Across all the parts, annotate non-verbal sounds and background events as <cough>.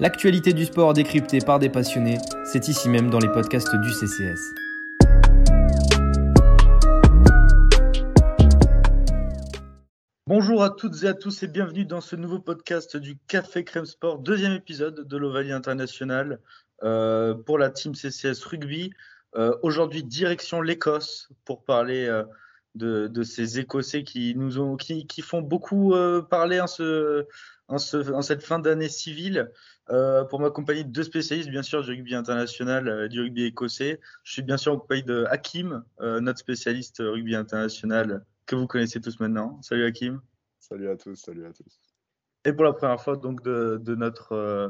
L'actualité du sport décryptée par des passionnés, c'est ici même dans les podcasts du CCS. Bonjour à toutes et à tous et bienvenue dans ce nouveau podcast du Café Crème Sport, deuxième épisode de l'Ovalie International euh, pour la team CCS Rugby. Euh, aujourd'hui, direction l'Écosse pour parler euh, de, ces Écossais qui nous ont, qui, font beaucoup parler en, ce, en, cette fin d'année civile. pour m'accompagner de deux spécialistes, bien sûr, du rugby international, du rugby écossais. Je suis bien sûr accompagné de Hakim, notre spécialiste rugby international que vous connaissez tous maintenant. Salut Hakim. Salut à tous, salut à tous. Et pour la première fois donc de, notre, euh,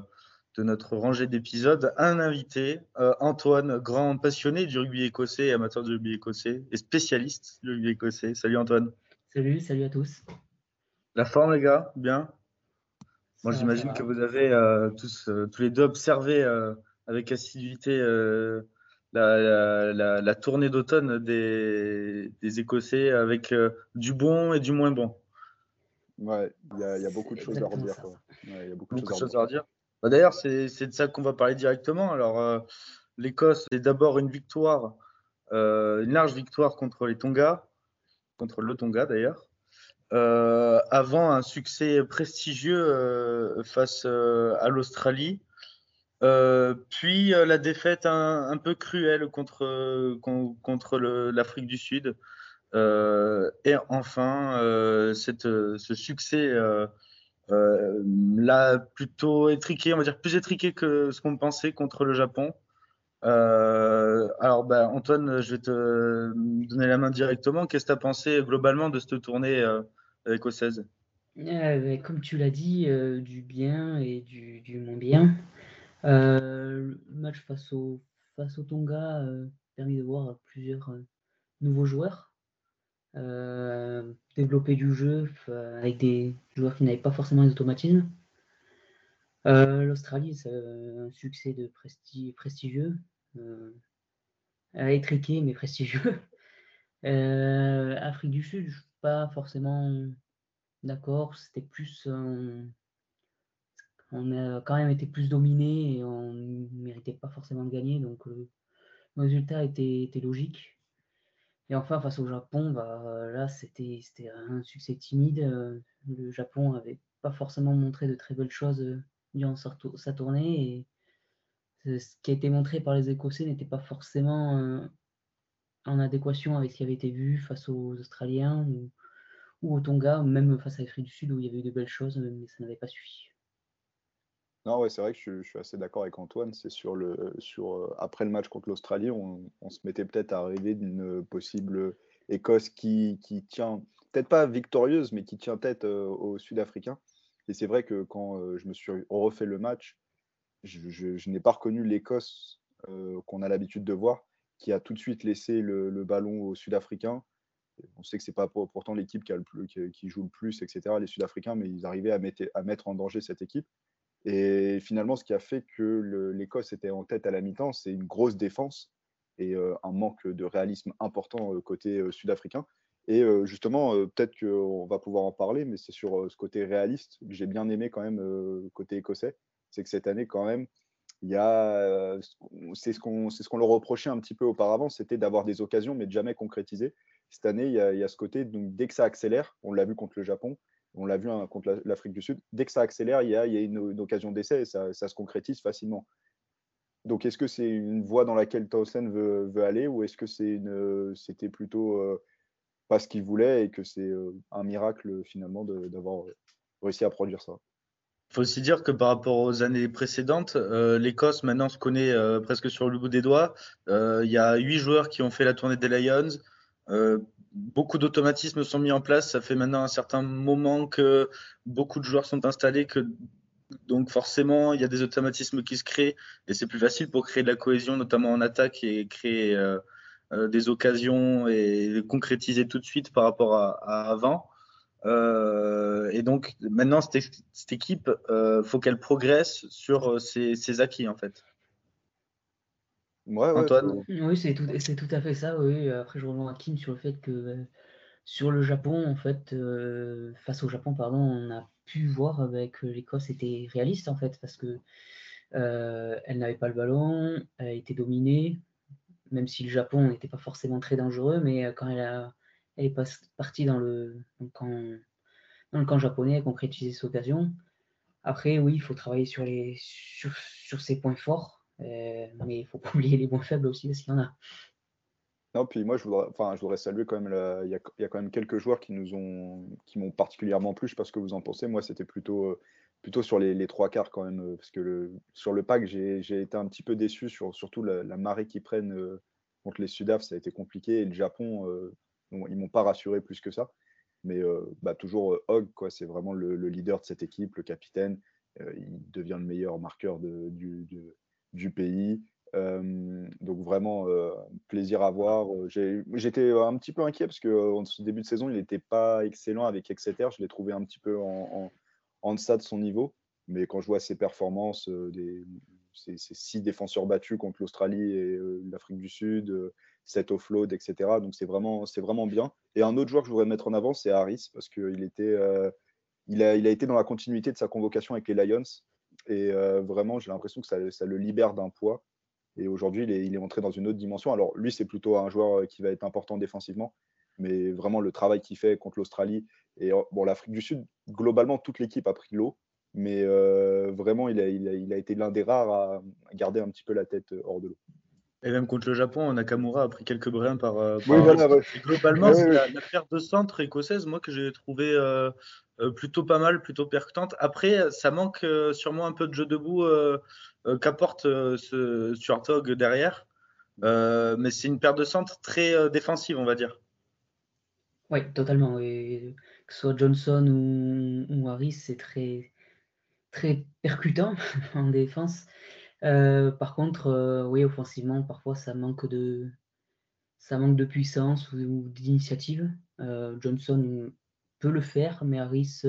de notre rangée d'épisodes, un invité, euh, Antoine, grand passionné du rugby écossais, amateur du rugby écossais et spécialiste du rugby écossais. Salut Antoine. Salut, salut à tous. La forme les gars, bien? Moi j'imagine que vous avez euh, tous, tous les deux observé avec assiduité la, tournée d'automne des, Écossais avec euh, du bon et du moins bon. Ouais, il y, a beaucoup de choses à redire. il y a beaucoup, de choses, à redire. Bah, d'ailleurs, c'est de ça qu'on va parler directement. Alors, euh, l'Écosse, c'est d'abord une victoire, euh, une large victoire contre les Tonga, contre le Tonga d'ailleurs. avant un succès prestigieux face à l'Australie, euh, puis euh, la défaite un, peu cruelle contre, l'Afrique du Sud. Euh, et enfin, ce succès là plutôt étriqué, on va dire plus étriqué que ce qu'on pensait contre le Japon. alors, bah, Antoine, je vais te donner la main directement. Qu'est-ce que tu as pensé globalement de cette tournée écossaise bah, Comme tu l'as dit, du bien et du, du moins bien. Euh, le match face au, Tonga euh, permis de voir plusieurs euh, nouveaux joueurs développer du jeu avec des joueurs qui n'avaient pas forcément les automatismes. L'Australie, c'est un succès de prestigieux, étriqué mais prestigieux. <laughs> Afrique du Sud, je suis pas forcément d'accord. C'était plus on a quand même été plus dominé et on ne méritait pas forcément de gagner. Donc le, résultat était, logique. Et enfin, face au Japon, bah, là, c'était un succès timide. Le Japon n'avait pas forcément montré de très belles choses euh, durant sa, tournée. Ce qui a été montré par les Écossais n'était pas forcément euh, en adéquation avec ce qui avait été vu face aux Australiens ou, ou au Tonga, même face à l'Afrique du Sud où il y avait eu de belles choses, mais ça n'avait pas suffi. Non, ouais, c'est vrai que je, suis assez d'accord avec Antoine. C'est sur le, sur, euh, après le match contre l'Australie, on, se mettait peut-être à rêver d'une possible Écosse qui, qui tient, peut-être pas victorieuse, mais qui tient tête euh, aux Sud-Africains. Et c'est vrai que quand euh, je me suis refait le match, je, n'ai pas reconnu l'Écosse qu'on a l'habitude de voir, qui a tout de suite laissé le, ballon aux Sud-Africains. On sait que c'est pas pourtant l'équipe qui, qui, qui, joue le plus, etc. Les Sud-Africains, mais ils arrivaient à mettre, à mettre en danger cette équipe. Et finalement, ce qui a fait que l'Écosse était en tête à la mi-temps, c'est une grosse défense et un manque de réalisme important côté sud-africain. Et justement, peut-être qu'on va pouvoir en parler, mais c'est sur ce côté réaliste que j'ai bien aimé quand même côté écossais. C'est que cette année, quand même, il y a, c'est ce qu'on ce leur reprochait un petit peu auparavant, c'était d'avoir des occasions, mais de jamais concrétiser. Cette année, il y a, y a ce côté, donc dès que ça accélère, on l'a vu contre le Japon, on l'a vu hein, contre l'Afrique du Sud, dès que ça accélère, il y a, une, occasion d'essai et ça, se concrétise facilement. Donc, est-ce que c'est une voie dans laquelle Towson veut, aller ou est-ce que c'était plutôt euh, pas ce qu'il voulait et que c'est euh, un miracle finalement d'avoir réussi à produire ça? Il faut aussi dire que par rapport aux années précédentes, euh, l'Écosse maintenant se connaît presque sur le bout des doigts. Il y a huit joueurs qui ont fait la tournée des Lions beaucoup d'automatismes sont mis en place. Ça fait maintenant un certain moment que beaucoup de joueurs sont installés, que donc forcément il y a des automatismes qui se créent et c'est plus facile pour créer de la cohésion, notamment en attaque et créer euh, euh, des occasions et concrétiser tout de suite par rapport à, avant. Euh, et donc maintenant cette, équipe, il faut qu'elle progresse sur ses acquis en fait. Antoine? Oui, c'est tout, c'est tout à fait ça. Oui. Après, je rejoins Kim sur le fait que euh, sur le Japon, en fait, euh, face au Japon, pardon, on n'a pu voir avec l'Écosse était réaliste en fait, parce que elle n'avait pas le ballon, elle était dominée, même si le Japon n'était pas forcément très dangereux, mais quand elle, a, elle est partie dans le, camp, dans le camp japonais, elle concrétisé cette occasion. Après, oui, il faut travailler sur, les, sur, sur ses points forts, mais il ne faut pas <laughs> oublier les points faibles aussi, parce qu'il y en a. Non, puis moi, je voudrais, enfin, je voudrais saluer quand même, il y, a, y, a, quand même quelques joueurs qui nous ont, qui m'ont particulièrement plu. Je sais pas ce que vous en pensez. Moi, c'était plutôt, plutôt sur les, trois quarts quand même, parce que sur le pack, j'ai été un petit peu déçu sur surtout la, marée qu'ils prennent contre les Sudaf, ça a été compliqué. Et le Japon, euh, ils m'ont pas rassuré plus que ça. Mais bah, toujours Hogg, c'est vraiment le, leader de cette équipe, le capitaine. il devient le meilleur marqueur de, du, pays donc vraiment plaisir à voir. J'étais un petit peu inquiet parce qu'en ce début de saison, il n'était pas excellent avec Exeter. Je l'ai trouvé un petit peu en, en, deçà de son niveau. Mais quand je vois ses performances, des, ses, six défenseurs battus contre l'Australie et l'Afrique du Sud, 7 offload, etc. Donc c'est vraiment, vraiment bien. Et un autre joueur que je voudrais mettre en avant, c'est Harris parce qu'il était, il a, il a été dans la continuité de sa convocation avec les Lions. Et vraiment, j'ai l'impression que ça, le libère d'un poids. Et aujourd'hui, il est, entré dans une autre dimension. Alors, lui, c'est plutôt un joueur euh, qui va être important défensivement, mais vraiment le travail qu'il fait contre l'Australie. Et oh, bon, l'Afrique du Sud, globalement, toute l'équipe a pris l'eau, mais euh, vraiment, il a, été l'un des rares à garder un petit peu la tête euh, hors de l'eau. Et même contre le Japon, Nakamura a pris quelques brins par. oui, voilà, Globalement, c'est la, paire de centre écossaise, moi, que j'ai trouvé euh, plutôt pas mal, plutôt percutante. Après, ça manque euh, sûrement un peu de jeu debout euh, qu'apporte ce Stuart derrière. mais c'est une paire de centre très défensive, on va dire. Oui, totalement. Et que ce soit Johnson ou, ou Harris, c'est très, très percutant <laughs> en défense. Euh, par contre, euh, oui, offensivement, parfois ça manque de, manque de puissance ou, d'initiative. Euh, Johnson peut le faire, mais Harris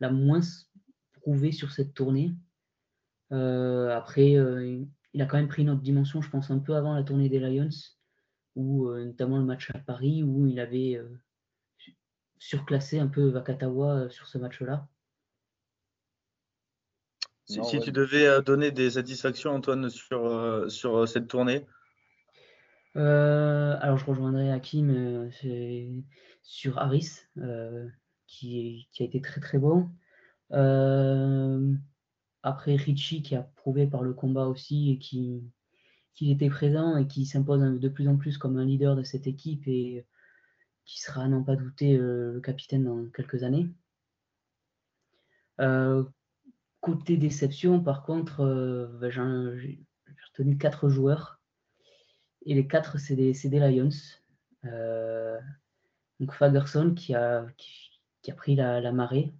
l'a moins prouvé sur cette tournée. après, il a quand même pris une autre dimension, je pense, un peu avant la tournée des Lions, ou notamment le match à Paris, où il avait surclassé un peu Vakatawa sur ce match-là. Si, tu devais euh, donner des satisfactions, Antoine, sur, euh, sur euh, cette tournée Alors, je rejoindrai Hakim sur Harris, qui, qui, a été très très bon. après, Richie, qui a prouvé par le combat aussi et qui, qui était présent et qui s'impose de plus en plus comme un leader de cette équipe et qui sera, n'en pas douter, le capitaine dans quelques années. Côté déception, par contre, euh, bah, j'ai retenu quatre joueurs. Et les quatre, c'est des, des, Lions. Euh, donc Fagerson qui a, qui, a pris la, marée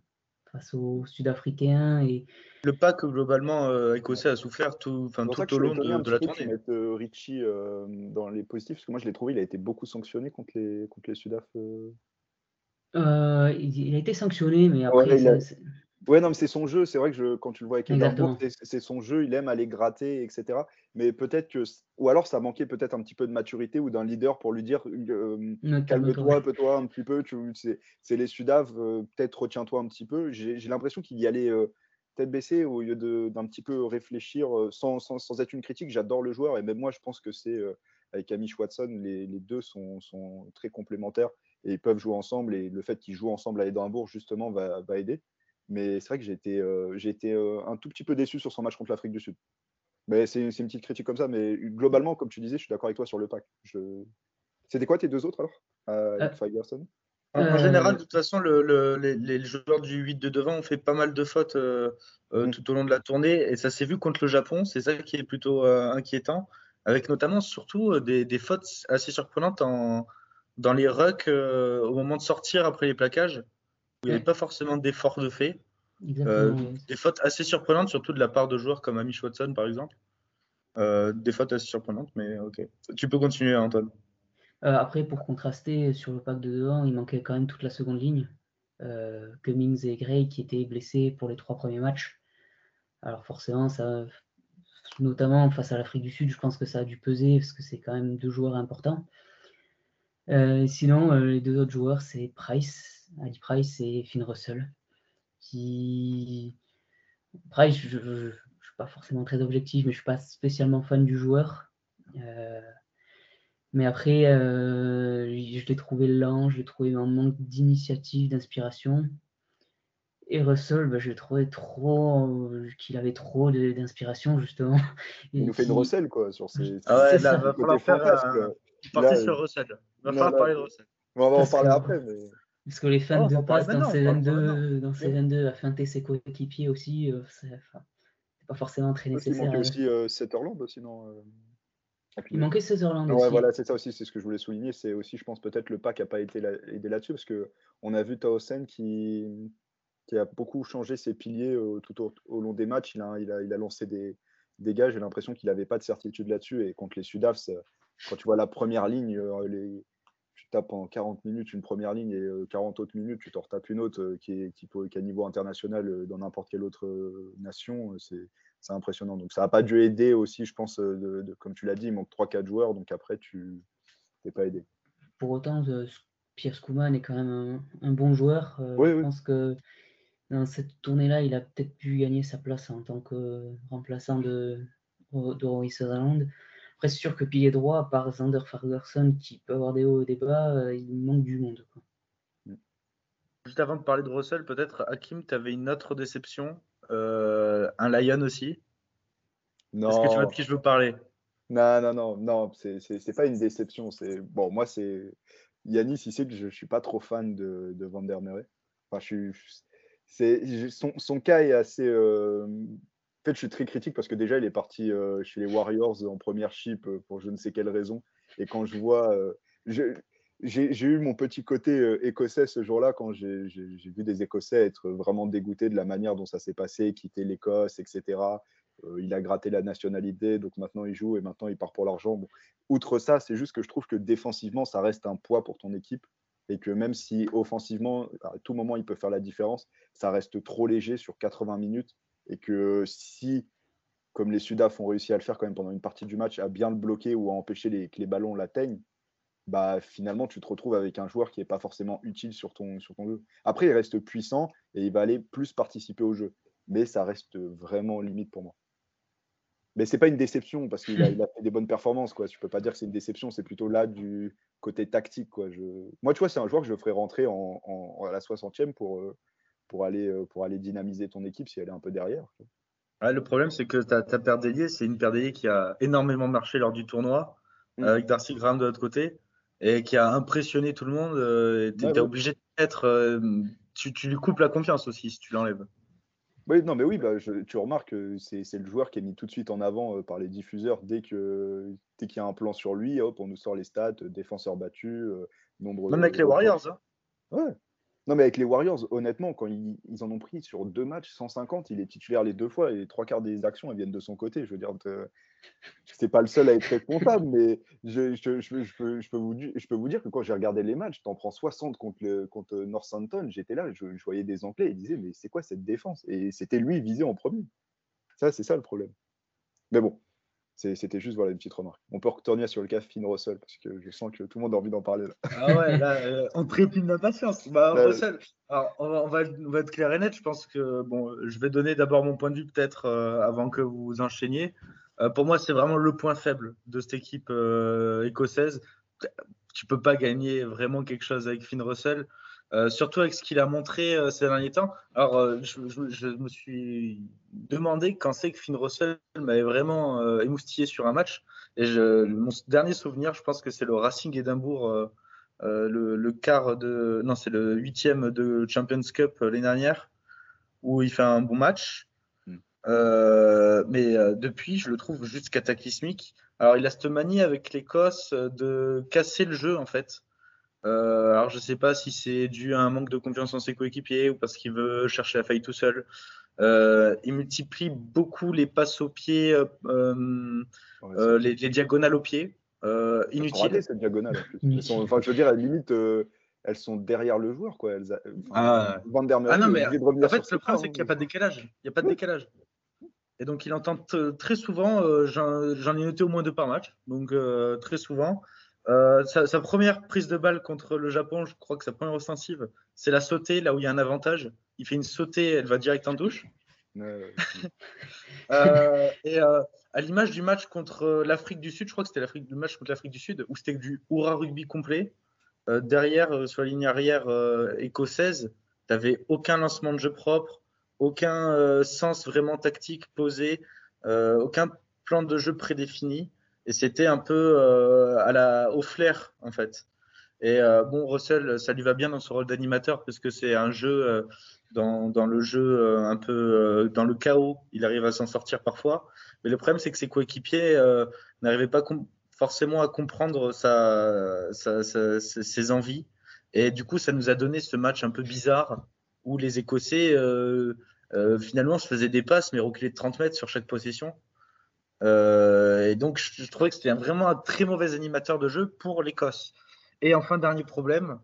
face aux Sud-Africains. Et... Le pack, globalement, euh, écossais a souffert tout, tout au long de, la tournée. mettre euh, Richie dans les positifs, parce que moi je l'ai trouvé, il a été beaucoup sanctionné contre les, contre les Sudaf. il, a été sanctionné, mais après. Ouais, non, mais c'est son jeu. C'est vrai que je, quand tu le vois avec Edinburgh, c'est son jeu. Il aime aller gratter, etc. Mais peut-être que, ou alors ça manquait peut-être un petit peu de maturité ou d'un leader pour lui dire euh, calme-toi, peu-toi un petit peu. C'est les Sudaves, euh, peut-être retiens-toi un petit peu. J'ai l'impression qu'il y allait euh, tête baissée au lieu d'un petit peu réfléchir sans, sans, sans, être une critique. J'adore le joueur et même moi, je pense que c'est avec Amish Watson, les, les deux sont, sont, très complémentaires et ils peuvent jouer ensemble. Et le fait qu'ils jouent ensemble à Edinburgh, justement, va, va aider. Mais c'est vrai que j'ai été, euh, été euh, un tout petit peu déçu sur son match contre l'Afrique du Sud. Mais c'est une petite critique comme ça. Mais globalement, comme tu disais, je suis d'accord avec toi sur le pack. Je... C'était quoi tes deux autres alors? Euh, euh en, général, de toute façon, le, les, joueurs du 8 de devant ont fait pas mal de fautes mmh. tout au long de la tournée. Et ça s'est vu contre le Japon. C'est ça qui est plutôt inquiétant. Avec notamment, surtout, des, des, fautes assez surprenantes en, dans les rucks au moment de sortir après les plaquages il n'y avait pas forcément d'efforts de fait. Euh, des fautes assez surprenantes, surtout de la part de joueurs comme Amish Watson, par exemple. Euh, des fautes assez surprenantes, mais ok. Tu peux continuer, Antoine. Euh, après, pour contraster sur le pack de devant, il manquait quand même toute la seconde ligne. Cummings et Gray qui étaient blessés pour les trois premiers matchs. Alors forcément, ça, notamment face à l'Afrique du Sud, je pense que ça a dû peser parce que c'est quand même deux joueurs importants. sinon, les deux autres joueurs, c'est Price Ali Price et Finn Russell, qui. Après, je ne suis pas forcément très objectif, mais je ne suis pas spécialement fan du joueur. Euh, mais après, euh, je l'ai trouvé lent, je l'ai trouvé en manque d'initiative, d'inspiration. Et Russell, bah, je l'ai trouvé trop, qu'il avait trop d'inspiration, justement. <laughs> Il nous fait une Russell, quoi, sur ses. Ah ouais, là, va falloir faire. Partir sur Russell. Va falloir parler de Russell. On va en parler après, mais. Parce que les fans oh, de passe dans ces 22, dans ces 22 à feinter ses coéquipiers aussi, euh, c'est pas forcément très nécessaire. Il manquait aussi euh, Sutherland, sinon. Euh... Il manquait Sutherland ouais, voilà, c'est ça aussi, c'est ce que je voulais souligner. C'est aussi, je pense, peut-être le pack n'a pas été aidé là-dessus, parce qu'on a vu Taosen qui, qui a beaucoup changé ses piliers euh, tout au, long des matchs. Il a, il a, il a lancé des, des gars, j'ai l'impression qu'il n'avait pas de certitude là-dessus. Et contre les Sudafs, quand tu vois la première ligne, euh, les, tapes en 40 minutes une première ligne et 40 euh, autres minutes, tu t'en retapes une autre euh, qui est, qui, qui est à niveau international euh, dans n'importe quelle autre nation, c'est impressionnant. Donc ça n'a pas dû aider aussi, je pense, de, comme tu l'as dit, il manque 3-4 joueurs, donc après, tu n'es pas aidé. Pour autant, Pierre Skouman est quand même un, bon joueur. je pense que dans cette tournée-là, il a peut-être pu gagner sa place en tant que remplaçant de, de Roy Sutherland c'est sûr que pilier droit, par Zander Ferguson, qui peut avoir des hauts et des bas, euh, il manque du monde. Juste avant de parler de Russell, peut-être, Hakim, tu avais une autre déception, euh, un Lion aussi? Non. Est-ce que tu vois de qui je veux parler? Non, non, non, non, c'est pas une déception. C'est Bon, moi, c'est. Yanis, il sait que je ne suis pas trop fan de, de Van der Merwe. Enfin, je suis. Son, son, cas est assez. Euh, en fait, je suis très critique parce que déjà, il est parti euh, chez les Warriors en première chip euh, pour je ne sais quelle raison. Et quand je vois. Euh, j'ai eu mon petit côté écossais ce jour-là quand j'ai vu des Écossais être vraiment dégoûtés de la manière dont ça s'est passé, quitter l'Écosse, etc. il a gratté la nationalité, donc maintenant il joue et maintenant il part pour l'argent. outre ça, c'est juste que je trouve que défensivement, ça reste un poids pour ton équipe et que même si offensivement, à tout moment, il peut faire la différence, ça reste trop léger sur 80 minutes et que si, comme les Sudaf ont réussi à le faire quand même pendant une partie du match, à bien le bloquer ou à empêcher que les ballons l'atteignent, bah finalement tu te retrouves avec un joueur qui n'est pas forcément utile sur ton, sur ton jeu. Après, il reste puissant et il va aller plus participer au jeu. Mais ça reste vraiment limite pour moi. Mais c'est pas une déception parce qu'il a, fait des bonnes performances. Quoi. Je peux pas dire que c'est une déception, c'est plutôt là du côté tactique. Quoi. Moi, tu vois, c'est un joueur que je ferais rentrer en, en, à la 60e pour, euh, pour aller, euh, pour aller dynamiser ton équipe si elle est un peu derrière. le problème, c'est que ta, ta paire d'ailier, c'est une paire d'ailier qui a énormément marché lors du tournoi, mm. avec Darcy Graham de l'autre côté, et qui a impressionné tout le monde. Euh, tu es, obligé d'être. Euh, tu, tu, lui coupes la confiance aussi si tu l'enlèves. Oui, non, mais oui, bah, tu remarques que c'est le joueur qui est mis tout de suite en avant par les diffuseurs dès qu'il dès qu'il y a un plan sur lui. Hop, on nous sort les stats, défenseur battu, nombre. Même avec les Warriors. Hein. Ouais. Non, mais avec les Warriors, honnêtement, quand ils, en ont pris sur deux matchs, 150, il est titulaire les deux fois et les trois quarts des actions elles viennent de son côté. Je veux dire, c'est pas le seul à être responsable, mais je, peux, vous, dire que quand j'ai regardé les matchs, t'en prends 60 contre, Northampton, j'étais là, je, voyais des Anglais et disaient, mais c'est quoi cette défense? Et c'était lui visé en premier. Ça, c'est ça le problème. Mais bon, c'était juste voilà, une petite remarque. On peut retourner sur le cas Finn Russell parce que je sens que tout le monde a envie d'en parler là. Ah ouais, là, euh, on trépigne d'impatience. Bah, Russell, alors, on, va, on, va, être clair et net. Je pense que bon, je vais donner d'abord mon point de vue peut-être euh, avant que vous enchaîniez. Euh, pour moi, c'est vraiment le point faible de cette équipe écossaise. Tu peux pas gagner vraiment quelque chose avec Finn Russell. Euh, surtout avec ce qu'il a montré euh, ces derniers temps. Alors, euh, je, me suis demandé quand c'est que Finn Russell m'avait vraiment émoustillé sur un match. Et mon dernier souvenir, je pense que c'est le Racing Edinburgh, le, quart de. Non, c'est le huitième de Champions Cup l'année dernière, où il fait un bon match. Hmm. mais depuis, je le trouve juste cataclysmique. Alors, il a cette manie avec l'Écosse de casser le jeu, en fait. Euh, alors, je ne sais pas si c'est dû à un manque de confiance en ses coéquipiers ou parce qu'il veut chercher la faille tout seul. Euh, il multiplie beaucoup les passes au pied, euh, les, diagonales au pied. inutiles. cette diagonale. enfin, je veux dire, à la limite, elles sont derrière le joueur. Quoi. Elles, ah. Van der ah non, mais en fait, le problème, c'est qu'il n'y a pas de décalage. Il n'y a pas de décalage. Et donc, il entend très souvent, j'en ai noté au moins deux par match, donc très souvent, euh, sa, première prise de balle contre le Japon, je crois que sa première offensive, c'est la sauter là où il y a un avantage. il fait une sautée, elle va direct en douche. <laughs> Euh, et euh, à l'image du match contre l'Afrique du Sud, je crois que c'était le match contre l'Afrique du Sud, où c'était du hurrah rugby complet. derrière, sur la ligne arrière écossaise, tu n'avais aucun lancement de jeu propre, aucun sens vraiment tactique posé, aucun plan de jeu prédéfini. Et c'était un peu à la, au flair, en fait. Et euh, bon, Russell, ça lui va bien dans son rôle d'animateur parce que c'est un jeu euh, dans, le jeu euh, un peu dans le chaos. Il arrive à s'en sortir parfois. Mais le problème, c'est que ses coéquipiers n'arrivaient pas forcément à comprendre ses envies. Et du coup, ça nous a donné ce match un peu bizarre où les Écossais, finalement, se faisaient des passes, mais reculaient de 30 mètres sur chaque possession. Et donc, je, trouvais que c'était vraiment un très mauvais animateur de jeu pour l'Écosse. Et enfin, dernier problème,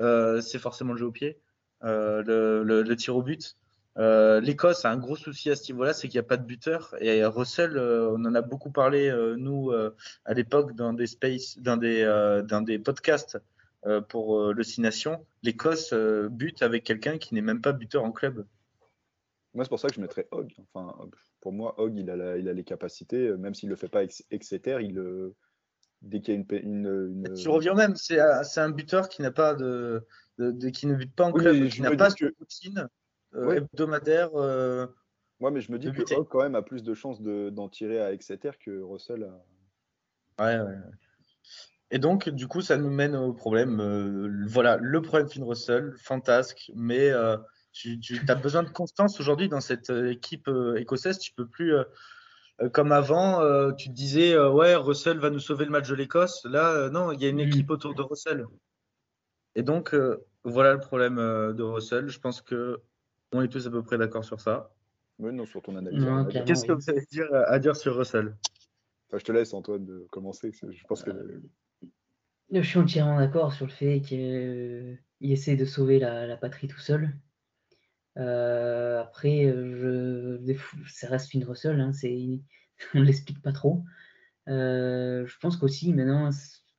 euh, c'est forcément le jeu au pied, euh, le, tir au but. Euh, L'Écosse a un gros souci à ce niveau-là, c'est qu'il n'y a pas de buteur. Et Russell, on en a beaucoup parlé, nous, à l'époque, dans des podcasts pour le Six Nations. L'Écosse bute avec quelqu'un qui n'est même pas buteur en club. Moi, c'est pour ça que je mettrais Hogg. Enfin, pour moi, Hogg, il a, il a les capacités, même s'il ne le fait pas, etc. Il, dès qu'il y a une, une, Tu reviens même, c'est un buteur qui n'a pas de, de, qui ne bute pas en club, qui n'a pas de routine euh, hebdomadaire. Euh, ouais, mais je me dis que Hogg quand même a plus de chances d'en tirer à Exeter que Russell. A... Ouais, ouais. Et donc, du coup, ça nous mène au problème. Euh, voilà, le problème Finn Russell, fantasque, mais tu, tu as besoin de constance aujourd'hui dans cette équipe écossaise. Tu peux plus euh, comme avant, euh, tu te disais, euh, ouais, Russell va nous sauver le match de l'Écosse. Là, non, il y a une mm. équipe autour de Russell. Et donc, voilà le problème de Russell. Je pense que on est tous à peu près d'accord sur ça. Oui, non, sur ton analyse. Qu'est-ce que vous avez dire, à dire sur Russell? Je te laisse, Antoine, de commencer. Je pense que. Je suis entièrement d'accord sur le fait qu'il essaie de sauver la, patrie tout seul. Après, je, ça reste Finn Russell, hein, <laughs> on ne l'explique pas trop. je pense qu'aussi maintenant,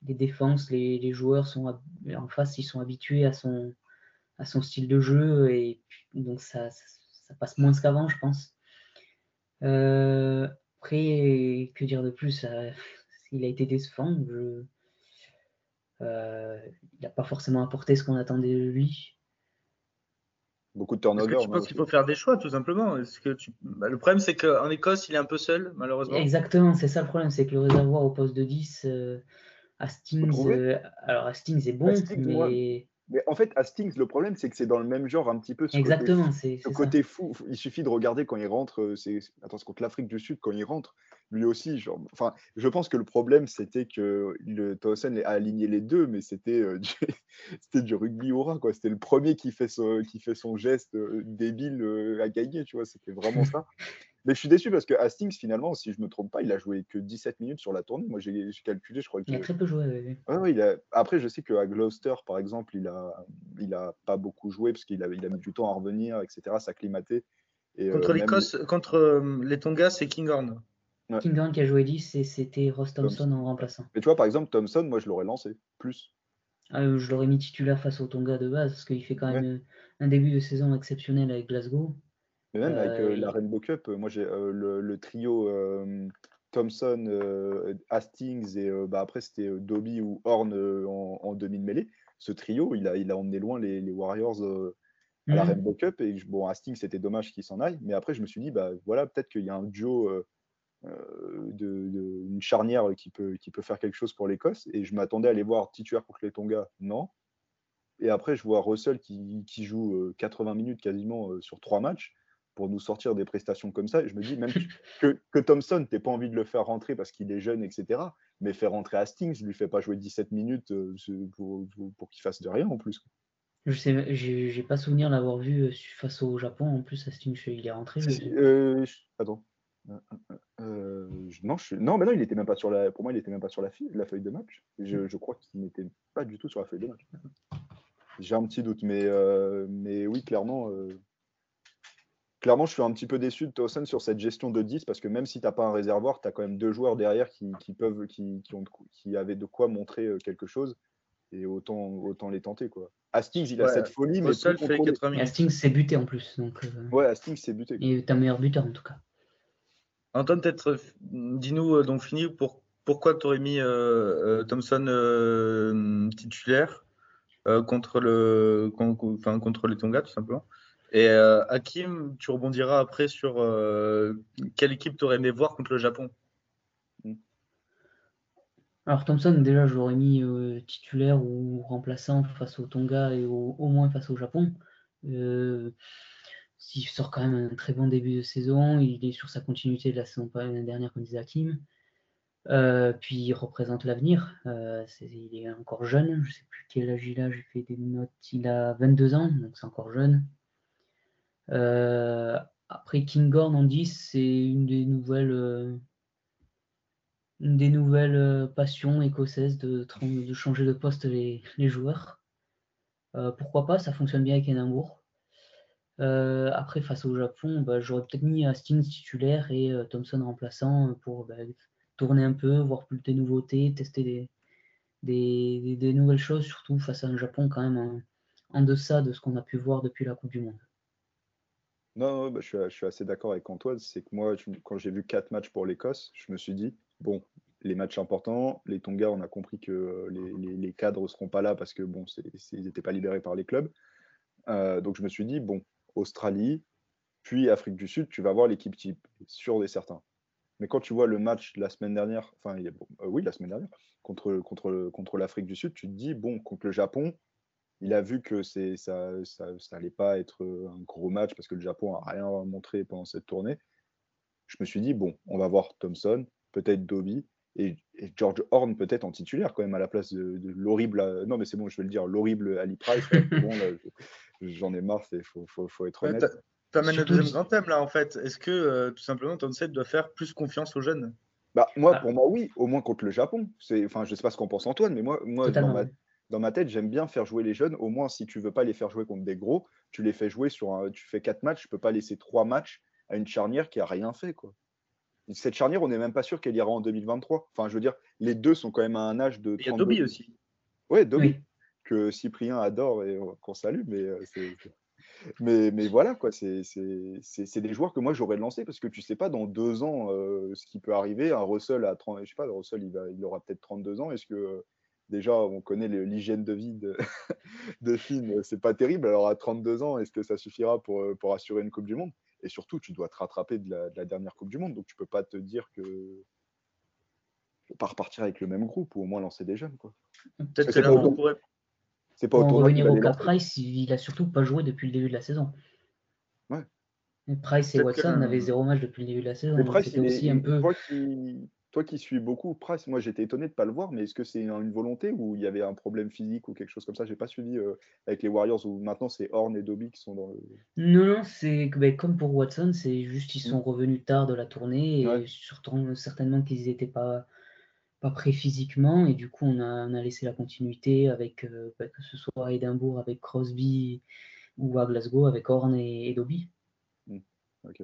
les défenses, les, joueurs sont en face, ils sont habitués à son, style de jeu et donc ça, ça, passe moins qu'avant, je pense. après, que dire de plus <laughs> Il a été décevant. il n'a pas forcément apporté ce qu'on attendait de lui. Beaucoup de turnover. Je pense qu'il faut faire des choix, tout simplement? que tu... Bah, le problème, c'est qu'en Écosse, il est un peu seul, malheureusement. Exactement, c'est ça le problème, c'est que le réservoir au poste de 10, euh, Hastings, euh, alors Hastings est bon, mais... Mais en fait, Hastings, le problème, c'est que c'est dans le même genre un petit peu. Ce Exactement, c'est ce côté fou. Il suffit de regarder quand il rentre. Euh, c'est attends, contre l'Afrique du Sud quand il rentre. Lui aussi, genre, enfin, je pense que le problème, c'était que le Towson a aligné les deux, mais c'était euh, <laughs> du, c'était du rugby aura quoi. C'était le premier qui fait son, qui fait son geste euh, débile à gagner, tu vois. C'était vraiment ça. <laughs> Mais je suis déçu parce que Hastings, finalement, si je ne me trompe pas, il a joué que 17 minutes sur la tournée. Moi, j'ai calculé, je crois Il a très peu joué. il a... Après, je sais qu'à Gloucester, par exemple, il a, il a pas beaucoup joué parce qu'il a... Il a mis du temps à revenir, etc., s'acclimater. Euh, contre l'Écosse, contre euh, les Tonga, c'est Kinghorn. Kinghorn qui a joué 10 et c'était Ross Thompson, en remplaçant. Mais tu vois, par exemple, Thompson, moi, je l'aurais lancé plus. Ah, je l'aurais mis titulaire face au Tonga de base parce qu'il fait quand même un début de saison exceptionnel avec Glasgow. Mais même avec euh, la Rainbow Cup, moi j'ai le, trio Thompson, Hastings et bah, après c'était Dobby ou Horn en, demi-mêlée. Ce trio, il a, il a emmené loin les, Warriors à la mmh. Rainbow Cup. Et bon, Hastings, c'était dommage qu'il s'en aille. Mais après, je me suis dit, bah voilà, peut-être qu'il y a un duo, de, une charnière qui peut, qui peut faire quelque chose pour l'Écosse. Et je m'attendais à aller voir titulaire contre les Tonga. Non. Et après, je vois Russell qui, qui joue 80 minutes quasiment sur trois matchs pour nous sortir des prestations comme ça. je me dis même <laughs> que, que Thompson, tu pas envie de le faire rentrer parce qu'il est jeune, etc. Mais faire rentrer Hastings, lui fait pas jouer 17 minutes euh, pour, pour, qu'il fasse de rien en plus. Je sais, j'ai pas souvenir l'avoir vu euh, face au Japon. En plus, Hastings, il est rentré. Euh, attends. Non, je, non, mais non, il était même pas sur la. Pour moi, il était même pas sur la, la feuille de match. Je, je crois qu'il n'était pas du tout sur la feuille de match. J'ai un petit doute, mais, mais oui, clairement, clairement, je suis un petit peu déçu de Towson sur cette gestion de 10 parce que même si tu n'as pas un réservoir, tu as quand même deux joueurs derrière qui, peuvent, qui, ont, qui avaient de quoi montrer euh, quelque chose. et autant, autant les tenter. Quoi. Hastings, il a cette folie, mais seul fait Hastings s'est buté en plus. Donc, euh, Ouais, Hastings s'est buté. Et est un meilleur buteur en tout cas. Antoine, peut-être, dis-nous, donc fini, pour, pourquoi tu aurais mis Thompson titulaire contre, le, contre les Tonga, tout simplement et euh, Hakim, tu rebondiras après sur euh, quelle équipe tu aurais aimé voir contre le Japon? Hmm. Alors Thompson, déjà, j'aurais mis euh, titulaire ou remplaçant face au Tonga et au, moins face au Japon. S'il sort quand même un très bon début de saison, il est sur sa continuité de la saison dernière, comme disait Hakim. puis il représente l'avenir. il est encore jeune, je ne sais plus quel âge il a, j'ai fait des notes. Il a 22 ans, donc c'est encore jeune. Euh, après Kinghorn en 10, c'est une des nouvelles, euh, euh, passions écossaises de, de changer de poste les, joueurs. pourquoi pas, ça fonctionne bien avec Edinburgh. Après, face au Japon, bah, j'aurais peut-être mis Hastings titulaire et Thompson remplaçant pour bah, tourner un peu, voir plus des nouveautés, tester des, nouvelles choses, surtout face à un Japon quand même en deçà de ce qu'on a pu voir depuis la Coupe du Monde. Non, bah, je, suis, assez d'accord avec Antoine. C'est que moi, quand j'ai vu quatre matchs pour l'Écosse, je me suis dit, bon, les matchs importants, les Tonga, on a compris que euh, les, cadres ne seront pas là parce que bon, ils n'étaient pas libérés par les clubs. Euh, donc je me suis dit, bon, Australie, puis Afrique du Sud, tu vas voir l'équipe type, sûr et certain. Mais quand tu vois le match la semaine dernière, enfin, euh, oui, la semaine dernière, contre, contre, contre l'Afrique du Sud, tu te dis, bon, contre le Japon, il a vu que ça, ça, allait pas être un gros match parce que le Japon a rien montré pendant cette tournée. Je me suis dit, bon, on va voir Thompson, peut-être Dobby, et, George Horn peut-être en titulaire quand même à la place de, l'horrible, non mais c'est bon, je vais le dire, l'horrible Ali Price. <laughs> bon, j'en ai marre, il faut, être honnête. tu amènes le deuxième grand thème là en fait. Est-ce que euh, tout simplement Thompson doit faire plus confiance aux jeunes? Bah, moi, ah. pour moi, oui, au moins contre le Japon. Enfin, je sais pas ce qu'en pense Antoine, mais moi, moi dans ma, dans ma tête, j'aime bien faire jouer les jeunes. Au moins, si tu veux pas les faire jouer contre des gros, tu les fais jouer sur un. Tu fais quatre matchs, je peux pas laisser trois matchs à une charnière qui a rien fait, quoi. Cette charnière, on n'est même pas sûr qu'elle ira en 2023. Enfin, je veux dire, les deux sont quand même à un âge de. Il y a Dobby aussi. Ouais, Dobby. Que Cyprien adore et qu'on salue, mais euh, c'est. Mais, mais, voilà, quoi, c'est des joueurs que moi j'aurais lancé parce que tu sais pas dans deux ans euh, ce qui peut arriver. Un Russell à 30, je sais pas, le Russell il, va, il aura peut-être 32 ans. Est-ce que déjà, on connaît l'hygiène de vie de, <laughs> de Finn, c'est pas terrible. Alors à 32 ans, est-ce que ça suffira pour, euh, pour assurer une Coupe du Monde? Et surtout, tu dois te rattraper de la, dernière Coupe du Monde, donc tu peux pas te dire que pas repartir avec le même groupe ou au moins lancer des jeunes. Peut-être que là, on pourrait. C'est pas Pour revenir au cas Price, il a surtout pas joué depuis le début de la saison. Ouais. Price et Watson avaient zéro match depuis le début de la saison. Price, aussi un peu. Toi qui suis beaucoup Price, moi j'étais étonné de ne pas le voir, mais est-ce que c'est une, volonté ou il y avait un problème physique ou quelque chose comme ça? J'ai pas suivi euh, avec les Warriors où maintenant c'est Horn et Dobby qui sont dans le. Non, non, c'est ben, comme pour Watson, c'est juste qu'ils sont mm. revenus tard de la tournée et surtout certainement qu'ils n'étaient pas, pas prêts physiquement et du coup on a, on a laissé la continuité avec euh, ben, que ce soit à Édimbourg avec Crosby ou à Glasgow avec Horn et, et Dobby. Mm. Ok.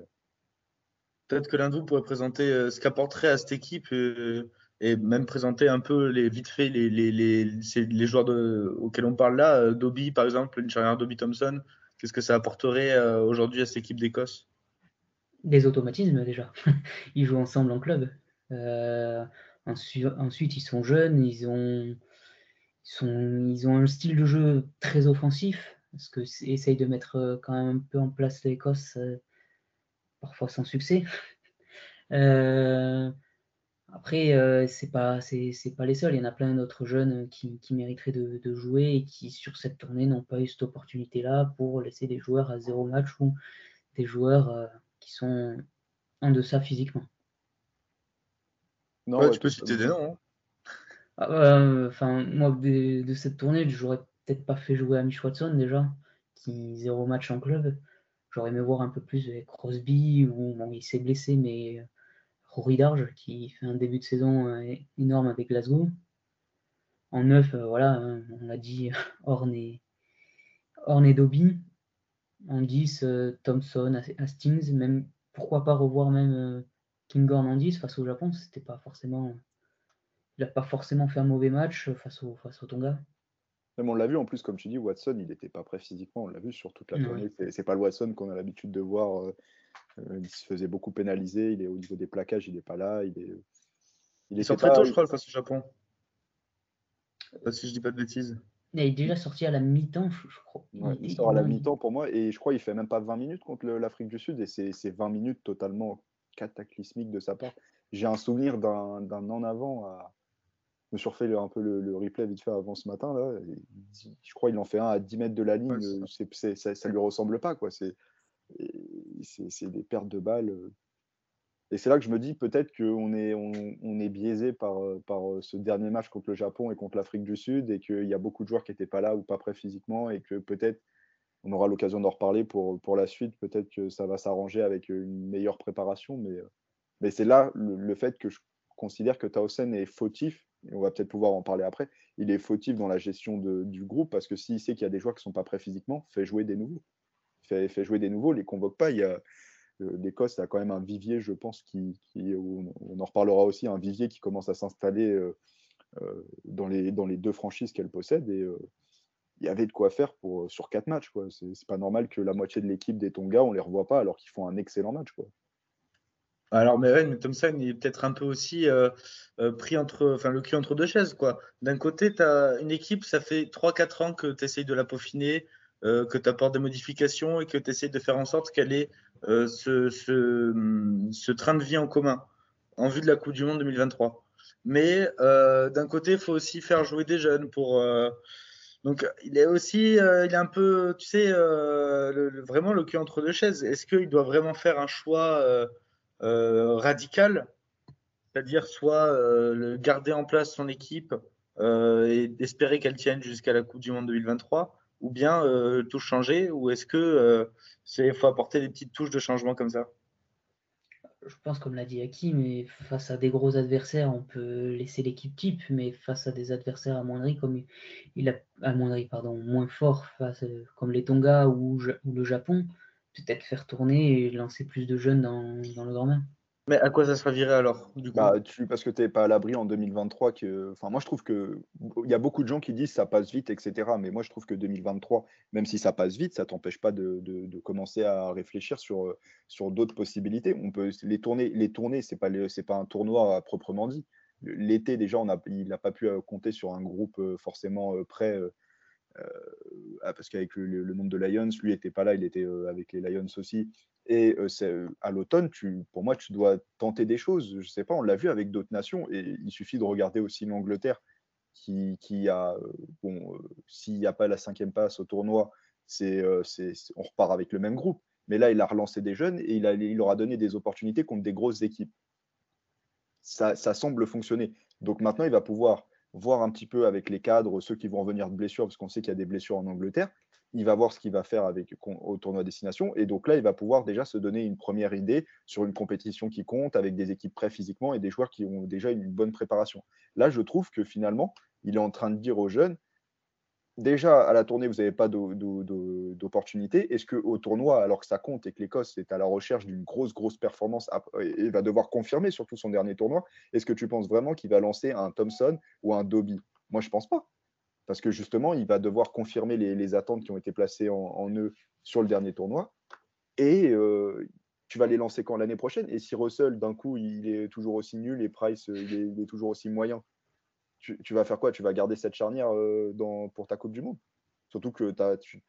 Peut-être que l'un de vous pourrait présenter euh, ce qu'apporterait à cette équipe euh, et même présenter un peu les vite fait les, les, les, les joueurs de, auxquels on parle là. Dobby, par exemple, une charnière Dobby Thompson. Qu'est-ce que ça apporterait aujourd'hui à cette équipe d'Écosse? Des automatismes déjà. <laughs> ils jouent ensemble en club. Ensuite, ils sont jeunes, ils ont, ils, ils ont un style de jeu très offensif. Parce que essaye de mettre quand même un peu en place l'Écosse parfois sans succès. <laughs> Euh, après, euh, c'est pas c'est pas les seuls. Il y en a plein d'autres jeunes qui, mériteraient de, jouer et qui sur cette tournée n'ont pas eu cette opportunité-là pour laisser des joueurs à zéro match ou des joueurs euh, qui sont en deçà physiquement. Non, tu peux citer des noms. Hein. Ah, enfin, moi de, cette tournée, j'aurais peut-être pas fait jouer Amish Watson déjà, qui zéro match en club. J'aurais aimé voir un peu plus avec Crosby, ou il s'est blessé, mais euh, Rory Darge, qui fait un début de saison euh, énorme avec Glasgow. En neuf, euh, voilà, on l'a dit, <laughs> Horn et, Horn et Dobby. En 10, Thompson, Hastings, même pourquoi pas revoir même Kinghorn en 10 face au Japon, c'était pas forcément. Il n'a pas forcément fait un mauvais match face au, face au Tonga. On l'a vu en plus, comme tu dis, Watson, il n'était pas prêt physiquement. On l'a vu sur toute la tournée. C'est pas le Watson qu'on a l'habitude de voir. Euh, euh, il se faisait beaucoup pénaliser. Il est au niveau des plaquages, il n'est pas là. Il est. Il, sort très tôt, je crois, face au Japon. Si je dis pas de bêtises. Il est déjà sorti à la mi-temps, je, crois. il sort à la mi-temps pour moi. Et je crois qu'il fait même pas 20 minutes contre l'Afrique du Sud. Et c'est 20 minutes totalement cataclysmiques de sa part. J'ai un souvenir d'un en avant à, je me suis refait un peu le, replay vite fait avant ce matin. Là, je crois qu'il en fait un à 10 mètres de la ligne. ça, ne lui ressemble pas. quoi. C'est des pertes de balles. Et c'est là que je me dis peut-être qu'on est, on, est biaisé par, par ce dernier match contre le Japon et contre l'Afrique du Sud et qu'il y a beaucoup de joueurs qui n'étaient pas là ou pas prêts physiquement et que peut-être on aura l'occasion d'en reparler pour, pour la suite. Peut-être que ça va s'arranger avec une meilleure préparation. Mais, mais c'est là le, le, fait que je considère que Tausen est fautif on va peut-être pouvoir en parler après, il est fautif dans la gestion du groupe parce que s'il sait qu'il y a des joueurs qui ne sont pas prêts physiquement, fait jouer des nouveaux. Fait, fait jouer des nouveaux, les convoque pas. Il y a, euh, l'Écosse a quand même un vivier, je pense, qui, on, en reparlera aussi, un vivier qui commence à s'installer euh, euh, dans, les, dans les deux franchises qu'elle possède. Et il y avait de quoi faire pour, sur quatre matchs. Ce n'est pas normal que la moitié de l'équipe des Tonga, on les revoit pas alors qu'ils font un excellent match. Quoi. Alors, mais Thompson est peut-être un peu aussi euh, euh, pris entre, le cul entre deux chaises. quoi. D'un côté, tu as une équipe, ça fait 3-4 ans que tu essayes de la peaufiner, euh, que tu apportes des modifications et que tu essayes de faire en sorte qu'elle ait ce, ce, train de vie en commun en vue de la Coupe du Monde 2023. Mais d'un côté, il faut aussi faire jouer des jeunes pour. Donc, il est aussi, il est un peu, tu sais, vraiment le cul entre deux chaises. Est-ce qu'il doit vraiment faire un choix euh, radical, c'est-à-dire soit euh, garder en place son équipe euh, et espérer qu'elle tienne jusqu'à la Coupe du Monde 2023, ou bien tout changer, ou est-ce que c'est faut apporter des petites touches de changement comme ça? Je pense, comme l'a dit Aki, mais face à des gros adversaires, on peut laisser l'équipe type, mais face à des adversaires amoindris, comme il a amoindri, pardon, moins fort, face, comme les Tonga ou, ou le Japon, peut-être faire tourner et lancer plus de jeunes dans, dans le grand main. Mais à quoi ça sera viré alors bah, Parce que tu n'es pas à l'abri en 2023. Que... Enfin, moi, je trouve qu'il y a beaucoup de gens qui disent ça passe vite, etc. Mais moi, je trouve que 2023, même si ça passe vite, ça ne t'empêche pas de, de, commencer à réfléchir sur, sur d'autres possibilités. On peut, les tournées, les ce n'est pas, pas un tournoi à proprement dit. L'été, déjà, on a, il n'a pas pu compter sur un groupe forcément prêt euh, ah, parce qu'avec le, nombre de Lions, lui n'était pas là, il était euh, avec les Lions aussi. Et à l'automne, pour moi, tu dois tenter des choses. Je ne sais pas, on l'a vu avec d'autres nations, et il suffit de regarder aussi l'Angleterre, qui, a, bon, s'il n'y a pas la cinquième passe au tournoi, on repart avec le même groupe. Mais là, il a relancé des jeunes et il, a, leur a donné des opportunités contre des grosses équipes. Ça, ça semble fonctionner. Donc maintenant, il va pouvoir voir un petit peu avec les cadres ceux qui vont revenir de blessures, parce qu'on sait qu'il y a des blessures en Angleterre. Il va voir ce qu'il va faire au tournoi destination. Et donc là, il va pouvoir déjà se donner une première idée sur une compétition qui compte, avec des équipes prêtes physiquement et des joueurs qui ont déjà une bonne préparation. Là, je trouve que finalement, il est en train de dire aux jeunes, déjà à la tournée, vous n'avez pas d'opportunité. Est-ce qu'au tournoi, alors que ça compte et que l'Écosse est à la recherche d'une grosse, grosse performance et va devoir confirmer surtout son dernier tournoi, est-ce que tu penses vraiment qu'il va lancer un Thompson ou un Dobby Moi, je ne pense pas. Parce que justement, il va devoir confirmer les, attentes qui ont été placées en, eux sur le dernier tournoi. Et euh, tu vas les lancer quand? L'année prochaine? Et si Russell, d'un coup, il est toujours aussi nul et Price, il est toujours aussi moyen tu, vas faire quoi? Tu vas garder cette charnière euh, dans, pour ta Coupe du Monde? Surtout que tu